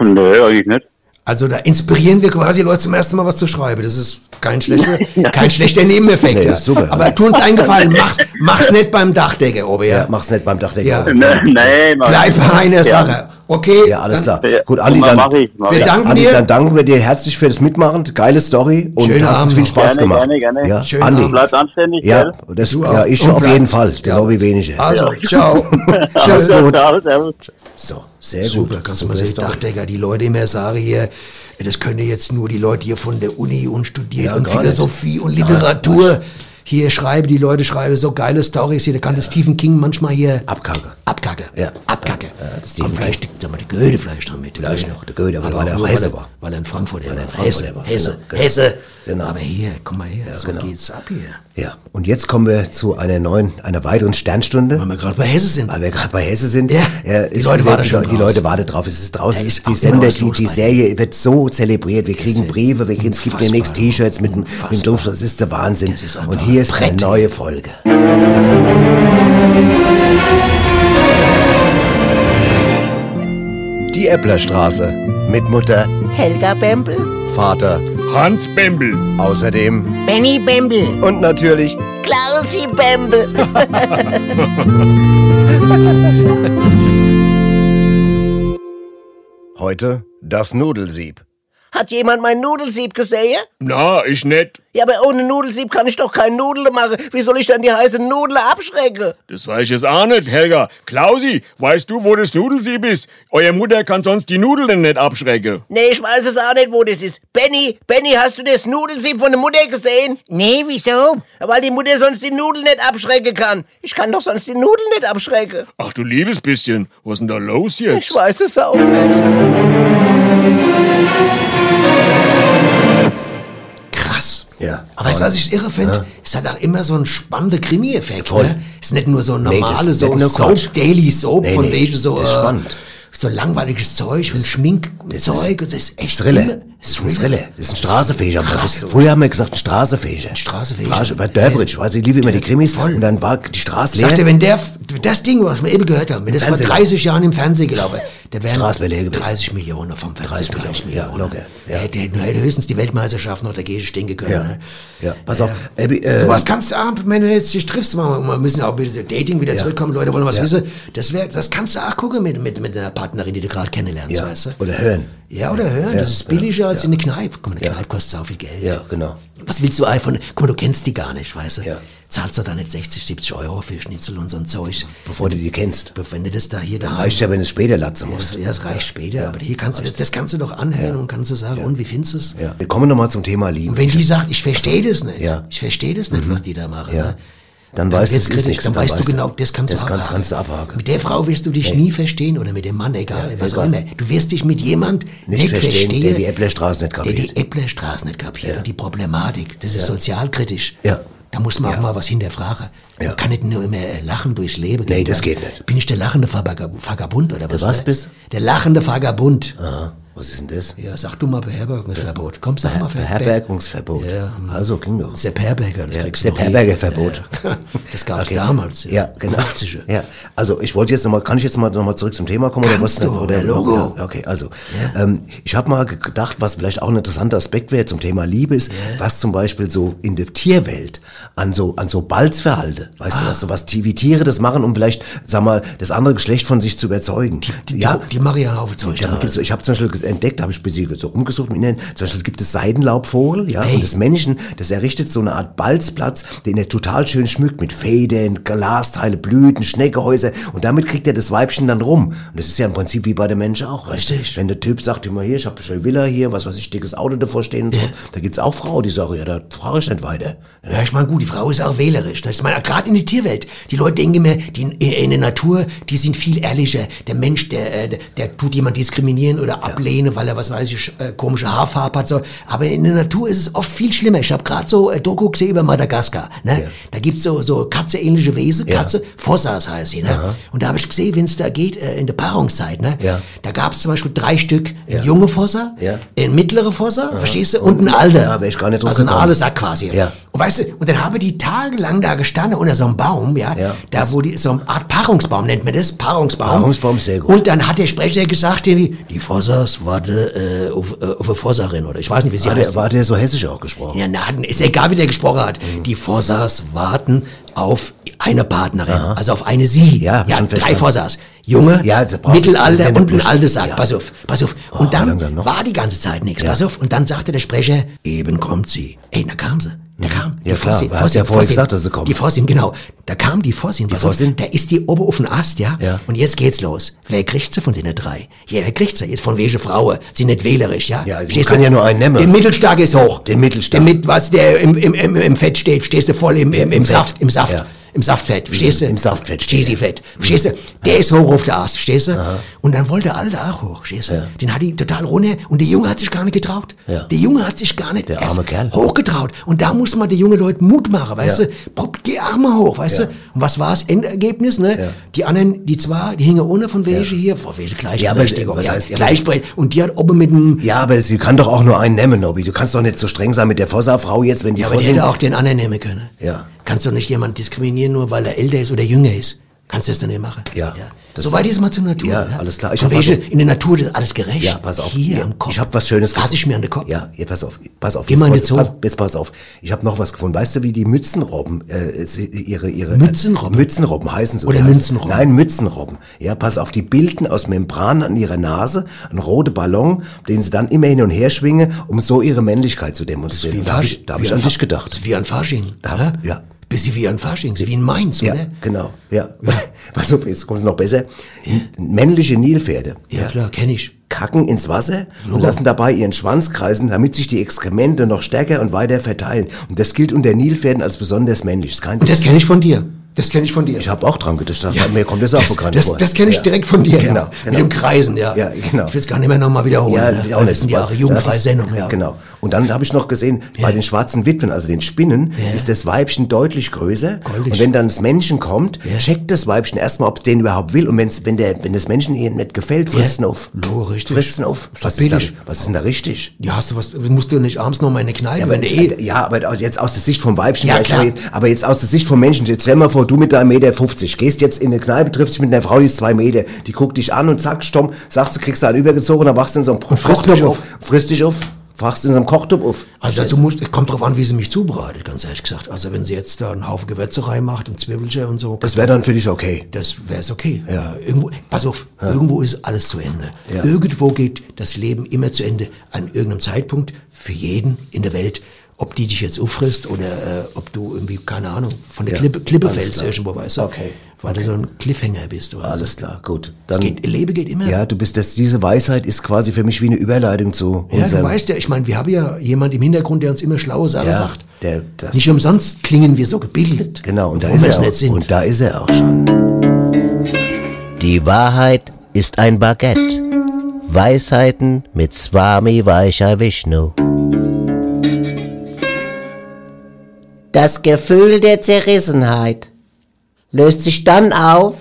Nö, eigentlich nicht. Also da inspirieren wir quasi Leute zum ersten Mal was zu schreiben. Das ist kein schlechter, kein schlechter Nebeneffekt. Nee, ja. super. Aber tu uns eingefallen, mach's, mach's nicht beim Dachdecker, Ober. Ja, mach's nicht beim Dachdecker. Ja. Nee, nee, Bleib ich bei einer Ja. Sache. Okay? Ja, alles dann- klar. Ja, Gut, Andi, mach dann, ich, mach Wir ich. danken Andi, dir. dann danken wir dir herzlich für das Mitmachen. Geile Story und Schönen hast uns Abend viel. Spaß Gerne, gemacht. gerne, gerne. Ja, Schönen Andi. Abend. Bleibt anständig, Ja, das, Du ja, ich auf bleib- jeden Fall. Der Lobby weniger. Also, ciao. Alles Tschüss. gut. So, sehr Super, gut. kannst du mal sehen. Dachdecker, die Leute immer sagen hier, das können jetzt nur die Leute hier von der Uni und studiert Ja, und Philosophie und Literatur. Hier schreiben, die Leute schreiben so geile Stories hier, da kann der Stephen King manchmal hier Abkacke. abkacke. Ja. Abkacke. Ja, das Kommt Stephen vielleicht, sag mal, die Goethe vielleicht noch mit. Vielleicht noch, der Goethe, aber aber weil er auch Hesse war. Weil er in Frankfurt war. Hesse, Hesse, genau, genau. Hesse. Genau. Aber hier, komm mal her, so genau. geht's ab hier. Ja, und jetzt kommen wir zu einer neuen, einer weiteren Sternstunde. Weil wir gerade bei Hesse sind. Weil wir gerade bei Hesse sind. Ja, die die Leute warten schon Die. Leute warten drauf. Es ist draußen. Ist die Sender, die, die. Serie wird so zelebriert. Wir kriegen Briefe, wir kriegen, es gibt demnächst. T-Shirts mit, dem-. Dumpf. Das ist der Wahnsinn. Das und hier ist eine neue Folge. Die Epplerstraße. Mit Mutter, Helga Bembel? Vater, Hans Bembel. außerdem Benny Bembel. und natürlich Klausi Bembel. heute das Nudelsieb. Hat jemand mein Nudelsieb gesehen? Na, ich nicht. Ja, aber ohne Nudelsieb kann ich doch kein Nudel machen. Wie soll ich denn die heiße Nudel abschrecken? Das weiß ich jetzt auch nicht, Helga. Klausi, weißt du, wo das Nudelsieb ist? Euer Mutter kann sonst die Nudeln nicht abschrecken. Nee, ich weiß es auch nicht, wo das ist. Benny, Benny, hast du das Nudelsieb von der Mutter gesehen? Nee, wieso? Weil die Mutter sonst die Nudeln nicht abschrecken kann. Ich kann doch sonst die Nudeln nicht abschrecken. Ach du liebes bisschen, was ist denn da los Ich jetzt? weiß es auch nicht. Ja. Aber weißt du, was ich irre finde? Es hat auch immer so einen spannenden Krimi-Effekt. Voll. Ne? Es ist nicht nur so ein Nee, das normale ist so Soap, Quatsch. Daily Soap, Nee, von nee, welchen so, das ist äh, spannend. so langweiliges Zeug und Schminkzeug. und Das ist echt Thriller. immer- Das ist ein Thriller. Das ist ein Straßenfeger. Früher haben wir gesagt, Straßenfeger. Straßenfeger. Straße, bei Durbridge, weil sie liebe immer die Krimis. Und dann war die Straße Ich leer. sagte, wenn der, das Ding, was wir eben gehört haben, wenn das vor Fernsehen. 30 Jahren im Fernsehen gelaufen wäre, der wären Straße wäre leer gewesen. 30 Millionen vom Fernsehen. 30 30 Millionen, ja, locker, ja. Hätte, hätte, höchstens die Weltmeisterschaft noch dagegen stehen können. Ja. Ne? Ja, pass auf. Äh, So was kannst du auch, wenn du jetzt dich triffst, wir müssen ja auch mit diesem Dating wieder zurückkommen, Leute wollen was Ja. wissen. Das wär, das kannst du auch gucken mit, mit, mit einer Partnerin, die du gerade kennenlernst, ja. weißt du? Oder hören. Ja, oder hören, Ja, das ist billiger ja, als ja. in eine Kneipe. Guck mal, eine Kneipe kostet so viel Geld. Ja, genau. Was willst du einfach, guck mal, du kennst die gar nicht, weißt du? Ja. Zahlst du da nicht 60, 70 Euro für Schnitzel und so ein Zeug? Bevor du die kennst. Wenn du das da hier da Reicht ja, wenn du es später latzen ja, musst. ja, das reicht später, aber hier kannst du das, das kannst du doch anhören und kannst du sagen, und wie findest du es? Ja. Wir kommen nochmal zum Thema Lieben. Und wenn die sagt, ich verstehe das nicht, Ja. Mhm. ich verstehe das nicht, was die da machen, Ja. ne? Dann weißt du, kritisch, nichts. dann weißt du genau, das kannst das du kannst, abhaken. kannst du abhaken. Mit der Frau wirst du dich nie verstehen oder mit dem Mann, egal, Ja, was auch egal. immer. Du wirst dich mit jemand Nicht nicht, verstehen, verstehen, der die Äpplerstraße nicht der kapiert. die Äpplerstraße nicht kapiert und die Problematik, das ist sozialkritisch. Ja. Da muss man Ja. auch mal was hinterfragen. Ja. Man kann nicht nur immer lachen durchs Leben Nee, gehen. das geht nicht. Bin ich der lachende Vagab- Vagabund oder was? was ne? bist? Der lachende Vagabund. Was ist denn das? Ja, sag du mal Beherbergungsverbot. Komm, sag mal Beherbergungsverbot. Ja. Also ging doch. Sepp Herberger, das Ja, kriegst Sepp hier. Herberger-Verbot. Ja. Das gab's Okay. damals. Ja, genau. 50er. Ja, also ich wollte jetzt nochmal, kann ich jetzt mal noch mal zurück zum Thema kommen oder was? Kannst du, oder, ja, Logo. Ja, okay, also ähm, ich habe mal ge- gedacht, was vielleicht auch ein interessanter Aspekt wäre zum Thema Liebe ist, was zum Beispiel so in der Tierwelt an so an so Balzverhalte, weißt Ah. du, was so was die, wie Tiere das machen, um vielleicht, sag mal, das andere Geschlecht von sich zu überzeugen. Die, ja, die machen ja auf Zeug. ja, ich habe zum Beispiel entdeckt, habe ich ein bisschen so rumgesucht im Internet, zum Beispiel gibt es Seidenlaubvogel, ja, Hey. und das Männchen, das errichtet so eine Art Balzplatz, den er total schön schmückt mit Federn, Glasteile, Blüten, Schneckehäuser und damit kriegt er das Weibchen dann rum. Und das ist ja im Prinzip wie bei der Mensch auch. Richtig. Wenn der Typ sagt immer hier, ich habe eine Villa hier, was weiß ich, dickes Auto davor stehen und so, da gibt's auch Frauen, die sagen, ja, da frage ich nicht weiter. Ja, ich meine, gut, die Frau ist auch wählerisch. ne? Ich meine, gerade in der Tierwelt. Die Leute denken immer, die in, in der Natur, die sind viel ehrlicher. Der Mensch, der, äh, der, der tut jemand diskriminieren oder ablehnen, weil er, was weiß ich, äh, komische Haarfarbe hat. So. Aber in der Natur ist es oft viel schlimmer. Ich habe gerade so äh, Doku gesehen über Madagaskar. Ne? Da gibt's so, so katzeähnliche Wesen, Katze, Fossas heißt sie. Ne? Und da habe ich gesehen, wenn es da geht, äh, in der Paarungszeit, ne? Ja. da gab's zum Beispiel drei Stück, ein junge Fossa, Ja. ein mittlere Fossa, verstehst du, und ein alter. Ja, ich gar nicht Also ein Sack quasi. Ja. Und weißt du, und dann habe die tagelang da gestanden unter so einem Baum, ja, Ja. da wo die, so eine Art Paarungsbaum nennt man das, Paarungsbaum. Paarungsbaum, sehr gut. Und dann hat der Sprecher gesagt, irgendwie, die Fossas warte äh, auf, äh, auf eine Fossarin, oder ich weiß nicht, wie sie War heißt. der, war der so hessisch auch gesprochen? Ja, na, ist egal, wie der gesprochen hat. Die Fossas warten auf eine Partnerin, also auf eine sie. Ja, ja drei. Fossas. Junge, Ja, du- Mittelalter und ein altes Sack. ja. Pass auf, pass auf. Oh, Und lang dann, dann war die ganze Zeit nichts. Ja. Pass auf. Und dann sagte der Sprecher, eben kommt sie. Ey, da kam sie. Da kam Mhm. Ja, die klar, Fossin, er hat ja vorher gesagt, dass sie kommt. Die Fossin, genau. Da kam die Fossin. Die Fossin? Da ist die oben auf dem Ast, ja? Ja. Und jetzt geht's los. Wer kriegt sie von den drei? Ja, wer kriegt sie? Jetzt von welcher Frau? Sie nicht wählerisch, ja? Ja, man Verstehst kann ja nur einen nehmen. Den Mittelstark ist hoch. Den Mittelstark. Der mit, was der im, im, im, im Fett steht, stehst du voll im, im, im Fett. Saft, im Saft. Ja. Im Saftfett, verstehst du? Im Saftfett steht Cheesy Fett, verstehst du? Der ist hoch auf der Ast, verstehst du? Und dann wollte der Alte auch hoch, verstehst du? Ja. Den hat die total runter und der Junge hat sich gar nicht getraut. Ja. Der Junge hat sich gar nicht Der arme Kerl. hochgetraut. Und da muss man den jungen Leuten Mut machen, weißt Ja. du? Propp die Arme hoch, weißt du? Und was war das Endergebnis, ne? Die anderen, die zwei, die hingen ohne von welche hier, vor welche Gleichberechtigung. Ja, heißt- ja, Gleichberechtigung. Und die hat oben mit dem, Ja, aber sie kann doch auch nur einen nehmen, Nobby. Du kannst doch nicht so streng sein mit der Fossa-Frau jetzt, wenn die ja, aber die hätte auch den anderen nehmen können. Ja. Kannst doch nicht jemanden diskriminieren, nur weil er älter ist oder jünger ist. Kannst du das dann nicht machen? Ja. Das- Soweit ist mal zur Natur. Ja, ne? alles klar. Ich welche, was- in der Natur ist alles gerecht. Ja, pass auf. Hier ja, am Kopf. Ich habe was Schönes Fass ich mir an den Kopf. Ja, ja, pass auf, pass auf. Geh mal in pass- den Zoo. Pass, jetzt pass auf. Ich habe noch was gefunden. Weißt du, wie die Mützenrobben, äh, ihre, ihre... Mützenrobben? Mützenrobben heißen sie. Oder Die heißen- Münzenrobben? Nein, Mützenrobben. Ja, pass auf, die bilden aus Membran an ihrer Nase einen roten Ballon, den sie dann immer hin und her schwingen, um so ihre Männlichkeit zu demonstrieren. Wie Da habe ich, da hab ich an dich gedacht. Das ist wie ein Fasching. Da- ja. Bisschen wie ein Fasching, so wie in Mainz, Ja, oder? genau. Ja. Pass auf, jetzt kommt es noch besser. Männliche Nilpferde. Ja, klar, kenne ich. kacken ins Wasser und lassen dabei ihren Schwanz kreisen, damit sich die Exkremente noch stärker und weiter verteilen. Und das gilt unter Nilpferden als besonders männlich. Ist kein Und das kenne ich von dir. Das kenne ich von dir. ich habe auch dran gedacht, ja, mir kommt das auch das, bekannt das, vor. das kenne ich Ja. direkt von dir, Genau, ja. genau. Mit dem Kreisen, ja. Ja, genau. Ich will es gar nicht mehr nochmal wiederholen. Ja, ne? auch. Das sind ja auch jugendfreie Das Sendungen, ja. Genau. Und dann habe ich noch gesehen, bei den schwarzen Witwen, also den Spinnen, ist das Weibchen deutlich größer. Goldig. Und wenn dann das Männchen kommt, checkt das Weibchen erstmal, ob es den überhaupt will. Und wenn's, wenn, der, wenn das Männchen ihr nicht gefällt, frisst ihn auf. Logo, richtig. Frisst auf. Was ist, da, was ist denn da richtig? Ja, hast du was, musst du nicht abends noch mal in eine Kneipe, Ja, wenn du eh... ja, aber jetzt aus der Sicht vom Weibchen. Ja, klar. Aber jetzt, aber jetzt aus der Sicht vom Menschen. Jetzt stell mal vor, du mit deinem Meter 50 gehst jetzt in eine Kneipe, triffst dich mit einer Frau, die ist zwei Meter. Die guckt dich an und zack, stomm, sagst du, kriegst du einen übergezogen, dann wachst du in so einem frisst Kochtopf mich auf. Frisst dich auf, wachst in so einem Kochtopf auf. Also dazu muss, kommt drauf an, wie sie mich zubereitet, ganz ehrlich gesagt. Also wenn sie jetzt da einen Haufen Gewürze reinmacht und Zwiebelchen und so. Das wäre dann für dich okay. Das wäre es okay. Ja. Irgendwo, pass auf, irgendwo ist alles zu Ende. Ja. Irgendwo geht das Leben immer zu Ende. An irgendeinem Zeitpunkt für jeden in der Welt. Ob die dich jetzt auffrisst oder äh, ob du irgendwie, keine Ahnung, von der Ja, Klippe, Klippe fällst klar. irgendwo, weißt du? Okay, Weil du so ein Cliffhanger bist, du weißt. Alles klar, gut. Das geht, Leben geht immer. ja, du bist das, diese Weisheit ist quasi für mich wie eine Überleitung zu Ja, du weißt ja, ich meine, wir haben ja jemand im Hintergrund, der uns immer schlaue Sachen Ja, sagt. der- das- Nicht umsonst klingen wir so gebildet. Genau, und da ist er auch. Und da ist er auch schon. Die Wahrheit ist ein Baguette. Weisheiten mit Swami Vaishya Vishnu. Das Gefühl der Zerrissenheit löst sich dann auf,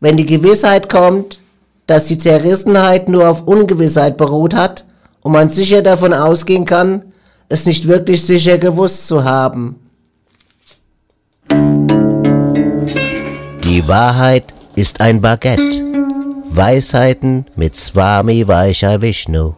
wenn die Gewissheit kommt, dass die Zerrissenheit nur auf Ungewissheit beruht hat und man sicher davon ausgehen kann, es nicht wirklich sicher gewusst zu haben. Die Wahrheit ist ein Baguette. Weisheiten mit Swami Vaishya Vishnu.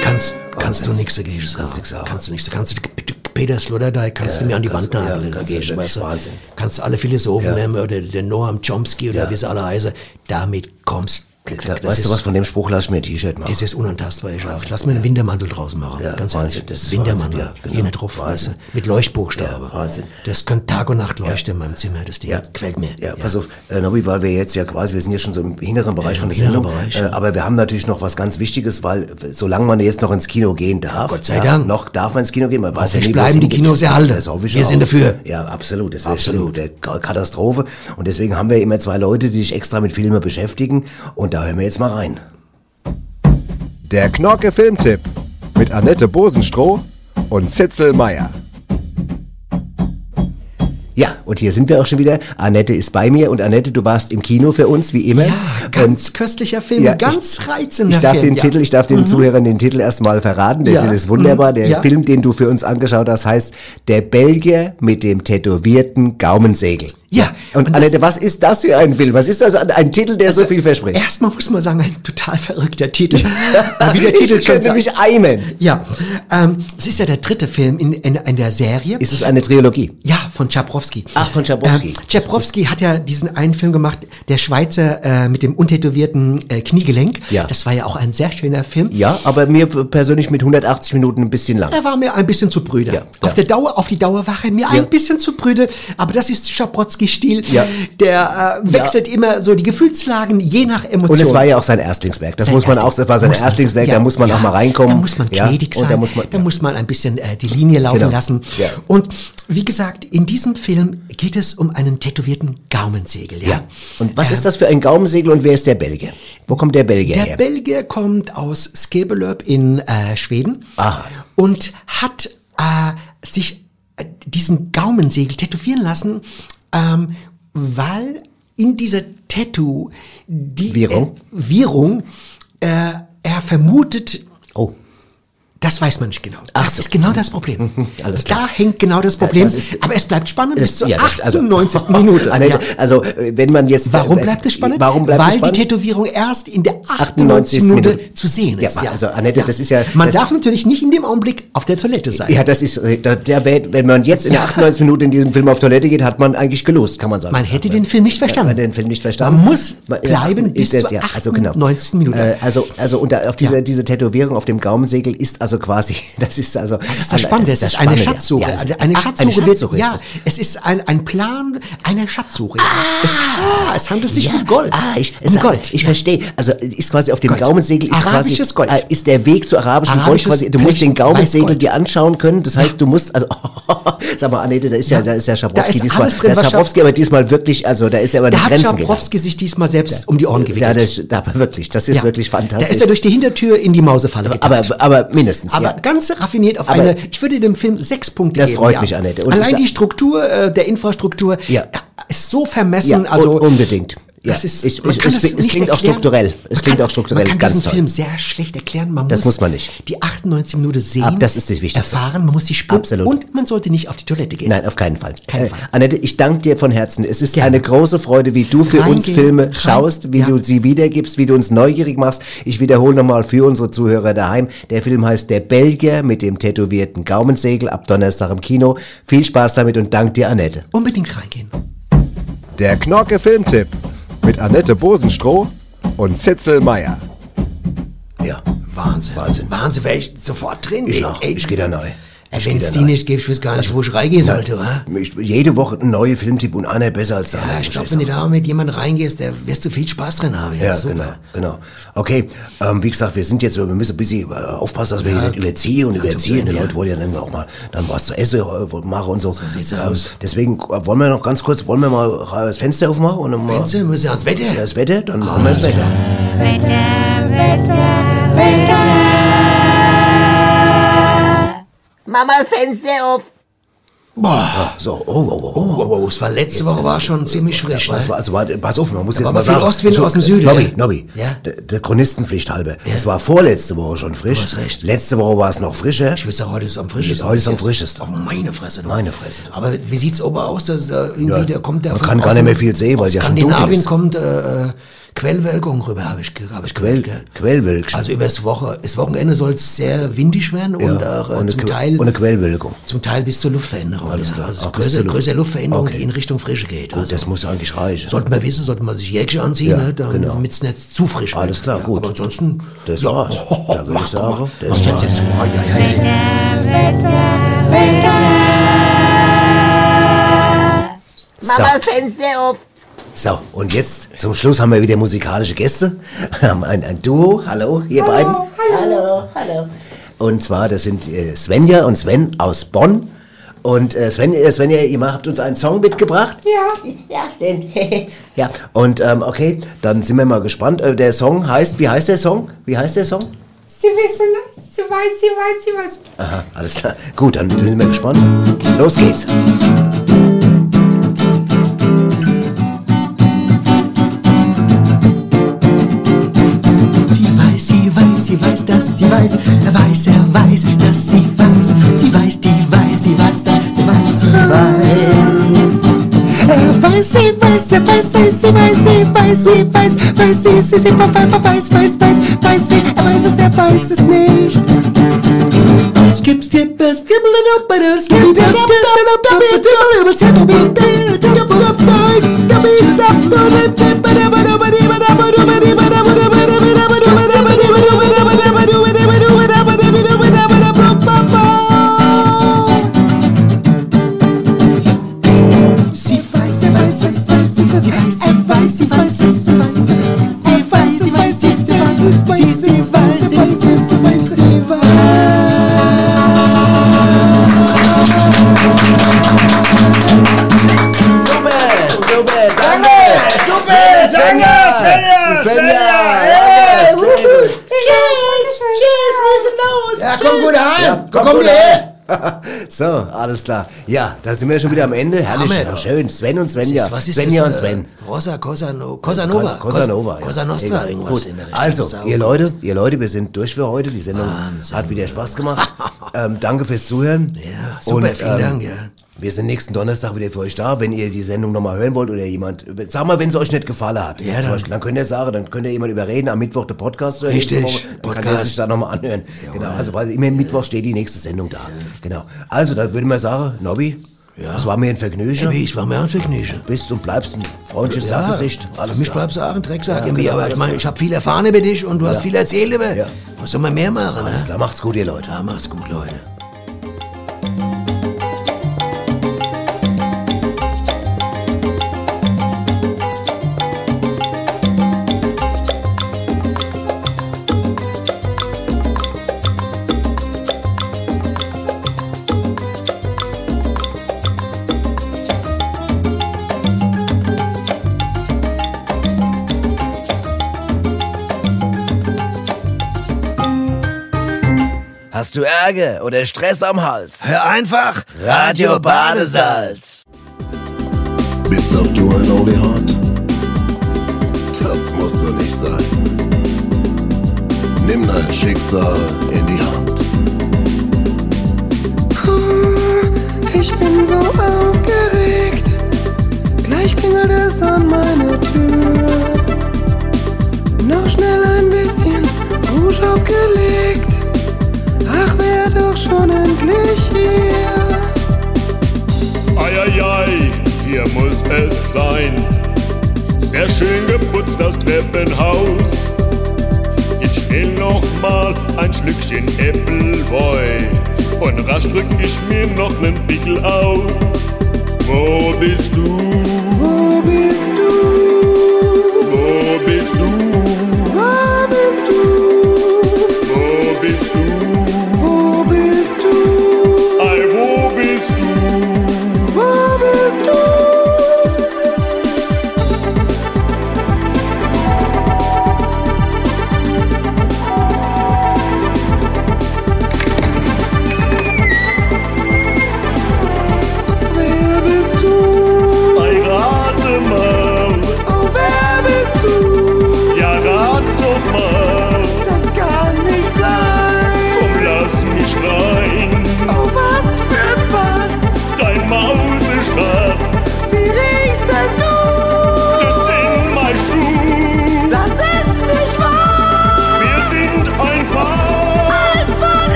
Kannst, kannst du nichts dagegen sagen. Kannst du nichts. Kannst du Peter Sloterdijk kannst du mir an die Wand du- ja, nageln. kannst du- weißt du. Kannst alle Philosophen Ja. nehmen oder den Noam Chomsky oder wie sie alle heißen. Damit kommst Das weißt ist, du was, von dem Spruch lass mir ein T-Shirt machen. Es ist unantastbar, ich auch. Lass mir einen Wintermantel draußen machen. Ja, ganz Wahnsinn, das ist Wintermantel. Wahnsinn, ja, genau. Hier nicht drauf, weißt du, mit Leuchtbuchstaben. Ja, Wahnsinn. Das könnte Tag und Nacht leuchten in meinem Zimmer, das Ding. Ja. Gefällt mir. Ja, pass auf, äh, Nobby, weil wir jetzt ja quasi, wir sind ja schon so im hinteren Bereich Ja, von der Sendung, Bereich. äh, aber wir haben natürlich noch was ganz Wichtiges, weil äh, solange man jetzt noch ins Kino gehen darf, Gott sei Dank. noch darf man ins Kino gehen, man weiß ja nie, bleiben die. Kinos erhalten. Das Wir sind dafür. Ja, absolut, das schon eine Katastrophe und deswegen haben wir immer zwei Leute, die sich extra mit Filmen beschäftigen und da hören wir jetzt mal rein. Der Knorke Filmtipp mit Annette Bosenstroh und Zitzel Meier. Ja, und hier sind wir auch schon wieder. Annette ist bei mir und Annette, du warst im Kino für uns, wie immer. Ja, ganz köstlicher Film, Ja, ganz reizender Ich darf Film. den ja. Titel, ich darf den Zuhörern den Titel erstmal verraten. Der Ja. Titel ist wunderbar. Mhm. Der. Film, den du für uns angeschaut hast, heißt Der Belgier mit dem tätowierten Gaumensegel. Ja, Und, und Annette, was ist das für ein Film? Was ist das? Ein Titel, der so viel verspricht. Erstmal muss man sagen, ein total verrückter Titel. Wie der Titel ich könnte mich eimen. Ja, ähm, es ist ja der dritte Film in, in, in der Serie. Ist es eine Trilogie? Ja, von Chaprowski. Ach, von Chaprowski. Ähm, Chaprowski hat ja diesen einen Film gemacht, der Schweizer äh, mit dem untätowierten äh, Kniegelenk. Ja. Das war ja auch ein sehr schöner Film. Ja, aber mir persönlich mit 180 Minuten ein bisschen lang. Er war mir ein bisschen zu brüder. Ja, auf ja. der Dauer, auf die Dauer war er mir Ja. ein bisschen zu brüde. Aber das ist Chaprotzki-Stil. Ja. Der äh, wechselt immer so die Gefühlslagen je nach Emotion. Und es war ja auch sein Erstlingswerk. Das Sein muss man Erstling- auch, das war sein muss Erstlingswerk, da muss man auch mal reinkommen. Da muss man gnädig sein. Und da muss man, da muss man ein bisschen äh, die Linie laufen Genau, lassen. ja. Und wie gesagt, in diesem Film geht es um einen tätowierten Gaumensegel. Ja. ja. Und was Ähm, ist das für ein Gaumensegel und wer ist der Belgier? Wo kommt der Belgier Der her? Belgier kommt aus Skebelöb in äh, Schweden Aha. und hat äh, sich äh, diesen Gaumensegel tätowieren lassen, ähm, weil in dieser Tattoo die Wirrung? Äh, Wirrung äh, er vermutet. Das weiß man nicht genau. Ach das so. ist genau das Problem. Alles da klar. hängt genau das Problem. das ist- aber es bleibt spannend bis zur ja, das- also- 98. Minute. Annette, Ja. Also, wenn man jetzt. Warum bleibt es spannend? Warum bleibt Weil es spannend? die Tätowierung erst in der 98. 98. Minute Minute. zu sehen Ja, ist. also, Annette, das ist ja- Man darf natürlich nicht in dem Augenblick auf der Toilette sein. Ja, das ist, äh, der, der, wenn man jetzt in der 98 Minute in diesem Film auf Toilette geht, hat man eigentlich gelost, kann man sagen. Man hätte den Film nicht Man verstanden. hat den Film nicht verstanden. Man muss Man- bleiben ja, bis zur ja, also genau. 98. Minute. Äh, also, also unter, auf diese, Ja. diese Tätowierung auf dem Gaumensegel ist also quasi, das ist also. Das ist das Spannende, es ist eine Spannende, Schatzsuche. Ja, Also eine ach, Schatzsuche wird, Schatzsuche ist ja, das. es ist ein, ein Plan einer Schatzsuche. es, ah, es handelt sich um Gold. Ah, ich, um Gold. Ich verstehe. Also ist quasi auf dem Gold. Gaumensegel ist Arabisches quasi, Gold. Äh, ist der Weg zu arabischem Arabisches Gold quasi. Du musst den Gaumensegel dir anschauen können. Das heißt, du musst also sag mal, Annette, da ist ja, da ist ja Schabrowski Da ist diesmal. drin, da ist Schabrowski aber diesmal wirklich, also da ist er aber Da die hat Grenzen gegangen. Schabrowski sich diesmal selbst um die Ohren gewickelt. Ja, das, da, wirklich, das ist Ja. wirklich fantastisch. Da ist er durch die Hintertür in die Mausefalle getappt. aber, aber mindestens. Aber ja. ganz raffiniert auf Aber- eine, ich würde dem Film sechs Punkte Das geben. freut ja. mich, Annette. Und Allein die Struktur äh, der Infrastruktur Ja. ist so vermessen. Also un- unbedingt. Ja, Das ist, ich- man ich- kann es das klingt- es nicht klingt auch erklären. strukturell. Es Man klingt kann, auch strukturell Man kann ganz diesen toll. Film sehr schlecht erklären. Man Das muss, muss man nicht. Die 98 Minuten sehen, Ab- das ist das Wichtigste. erfahren, man muss die spüren Absolut. und man sollte nicht auf die Toilette gehen. Nein, auf keinen Fall. Keinen Äh, Fall. Annette, ich danke dir von Herzen. Es ist Gerne. eine große Freude, wie du für uns Reingehen, Filme rein- schaust, wie ja. du sie wiedergibst, wie du uns neugierig machst. Ich wiederhole nochmal für unsere Zuhörer daheim. Der Film heißt Der Belgier mit dem tätowierten Gaumensegel ab Donnerstag im Kino. Viel Spaß damit und dank dir, Annette. Unbedingt reingehen. Der Knorke Filmtipp mit Annette Bosenstroh und Zitzel Meier. Ja. Wahnsinn. Wahnsinn. Wahnsinn, wäre ich sofort drin. Ich ey. auch. Ey, Ich gehe da neu. Wenn es die nicht gibt, ich weiß gar nicht, wo ich reingehen sollte. Ich, jede Woche ein neuer Filmtipp und einer besser als der Ja, andere. ich glaube, wenn du da mit jemandem reingehst, da wirst du viel Spaß drin haben. Ja, super. genau, genau. Okay, ähm, wie gesagt, wir sind jetzt, wir müssen ein bisschen äh, aufpassen, dass wir hier nicht überziehen und überziehen. Die ja. Leute wollen ja dann auch mal dann was zu essen äh, machen und so. sieht's ähm, aus. Deswegen äh, wollen wir noch ganz kurz, wollen wir mal das Fenster aufmachen und dann mal Fenster, muss ja ans Wetter. Ja, das Wetter, dann machen wir das Wetter. Mamas Fenster auf. Boah. So, oh, oh, oh, Oh, oh, oh, es war letzte Woche war schon ziemlich frisch, Was ne? war, also, warte, pass auf, man muss Da jetzt war mal aber viel sagen. Ostwind so, aus dem Süden, Nobby, ja. Nobby, Ja. der, Chronistenpflicht halber. Es war vorletzte Woche schon frisch. Du hast recht. Letzte Woche war es noch frischer. Ich würde sagen, heute ist es am frischesten. Heute ist am Bis jetzt. frischesten. Oh, meine Fresse. du. Meine Fresse. Aber wie sieht's oben aus? Dass da irgendwie, Ja, der kommt der man von kann gar nicht mehr viel sehen, weil aus ja schon dunkel Skandinavien ist. kommt äh, äh, Quellwölkung rüber, habe ich, hab ich Quell, gehört. gell? Quellwölkchen. Also über das, Woche, das Wochenende soll es sehr windig werden ja. und auch äh, zum Que- Teil eine Quellwölkung. zum Teil bis zur Luftveränderung. Alles ja. klar. Also Auch bis größere, größere Luftveränderung, Okay. die in Richtung Frische geht. Gut, Also, das muss eigentlich reichen. sollte man wissen, sollte man sich Jäckchen anziehen, Ja, ne, dann, genau. damit es nicht zu frisch wird. Alles klar, ja, gut. Aber ansonsten... Das ja. war's. Da würde ich sagen, das war's. zu. Ja, ja, ja. So. Mach das Fenster auf. So, und jetzt zum Schluss haben wir wieder musikalische Gäste. Wir haben ein, ein Duo. Hallo, ihr beiden. Hallo, hallo. Und zwar, das sind äh, Svenja und Sven aus Bonn. Und äh, Sven, äh, Svenja, ihr habt uns einen Song mitgebracht. Ja, ja, stimmt. Ja, und ähm, okay, dann sind wir mal gespannt. Äh, der Song heißt, wie heißt der Song? Wie heißt der Song? Sie wissen es, sie weiß, sie weiß, sie weiß. Aha, alles klar. Gut, dann bin ich gespannt. Los geht's. Weiß, weiß, dass sie weiß. Er weiß, er weiß, dass sie weiß. Sie weiß, die weiß, sie weiß, dass sie weiß, sie weiß. Er weiß, sie weiß, er weiß, sie, sie weiß, sie weiß, sie weiß, weiß, sie, sie, sie, weiß, weiß, weiß, weiß, weiß, sie, er weiß es, er weiß es nicht. Skip, skip, skip, skip, skip, skip, skip, Sie So, alles klar. Ja, da sind wir schon wieder am Ende. Herrlich, ja, doch. schön. Sven und Svenja. Was ist Svenja und das? Sven. Äh, Rosa Cosa, no, Cosa Nova. Cosa Nova. ja. Cosa Nostra, irgendwas Gut. in der Richtung. Also, Sau ihr. Leute, ihr Leute, wir sind durch für heute. Die Sendung hat wieder Spaß gemacht. ähm, danke fürs Zuhören. Ja, super, vielen Dank, ja. Wir sind nächsten Donnerstag wieder für euch da, wenn ihr die Sendung nochmal hören wollt oder jemand, sag mal, wenn es euch nicht gefallen hat. Ja, dann- Beispiel, dann könnt ihr sagen, dann könnt ihr jemand überreden, am Mittwoch der Podcast. oder Richtig, Woche, Dann kann Podcast. ihr sich da nochmal anhören. Genau, also weil immer Mittwoch steht die nächste Sendung da. Genau. Also, dann würde man sagen, Nobby, das war mir ein Vergnügen. Hey, ich war mir ein Vergnügen. Bist und bleibst ein freundliches Sackgesicht. für mich bleibst du auch ein Drecksack Ja, genau, aber ich alles meine, klar. ich habe viel erfahren über dich und du hast Ja. viel erzählt über. Ja. Was soll man mehr machen, Alles ne? klar, macht's gut, ihr Leute. Ja, macht's gut, Leute. Hast du Ärger oder Stress am Hals? Hör einfach Radio Badesalz. Bist auch du ein Only Heart? Das muss so nicht sein. Nimm dein Schicksal in die Hand. Ich bin so aufgeregt. Gleich klingelt es an meiner ein Schlückchen Appleboy. Und rasch drück ich mir noch nen Pickel aus. Wo bist du? Wo bist du? Wo bist du?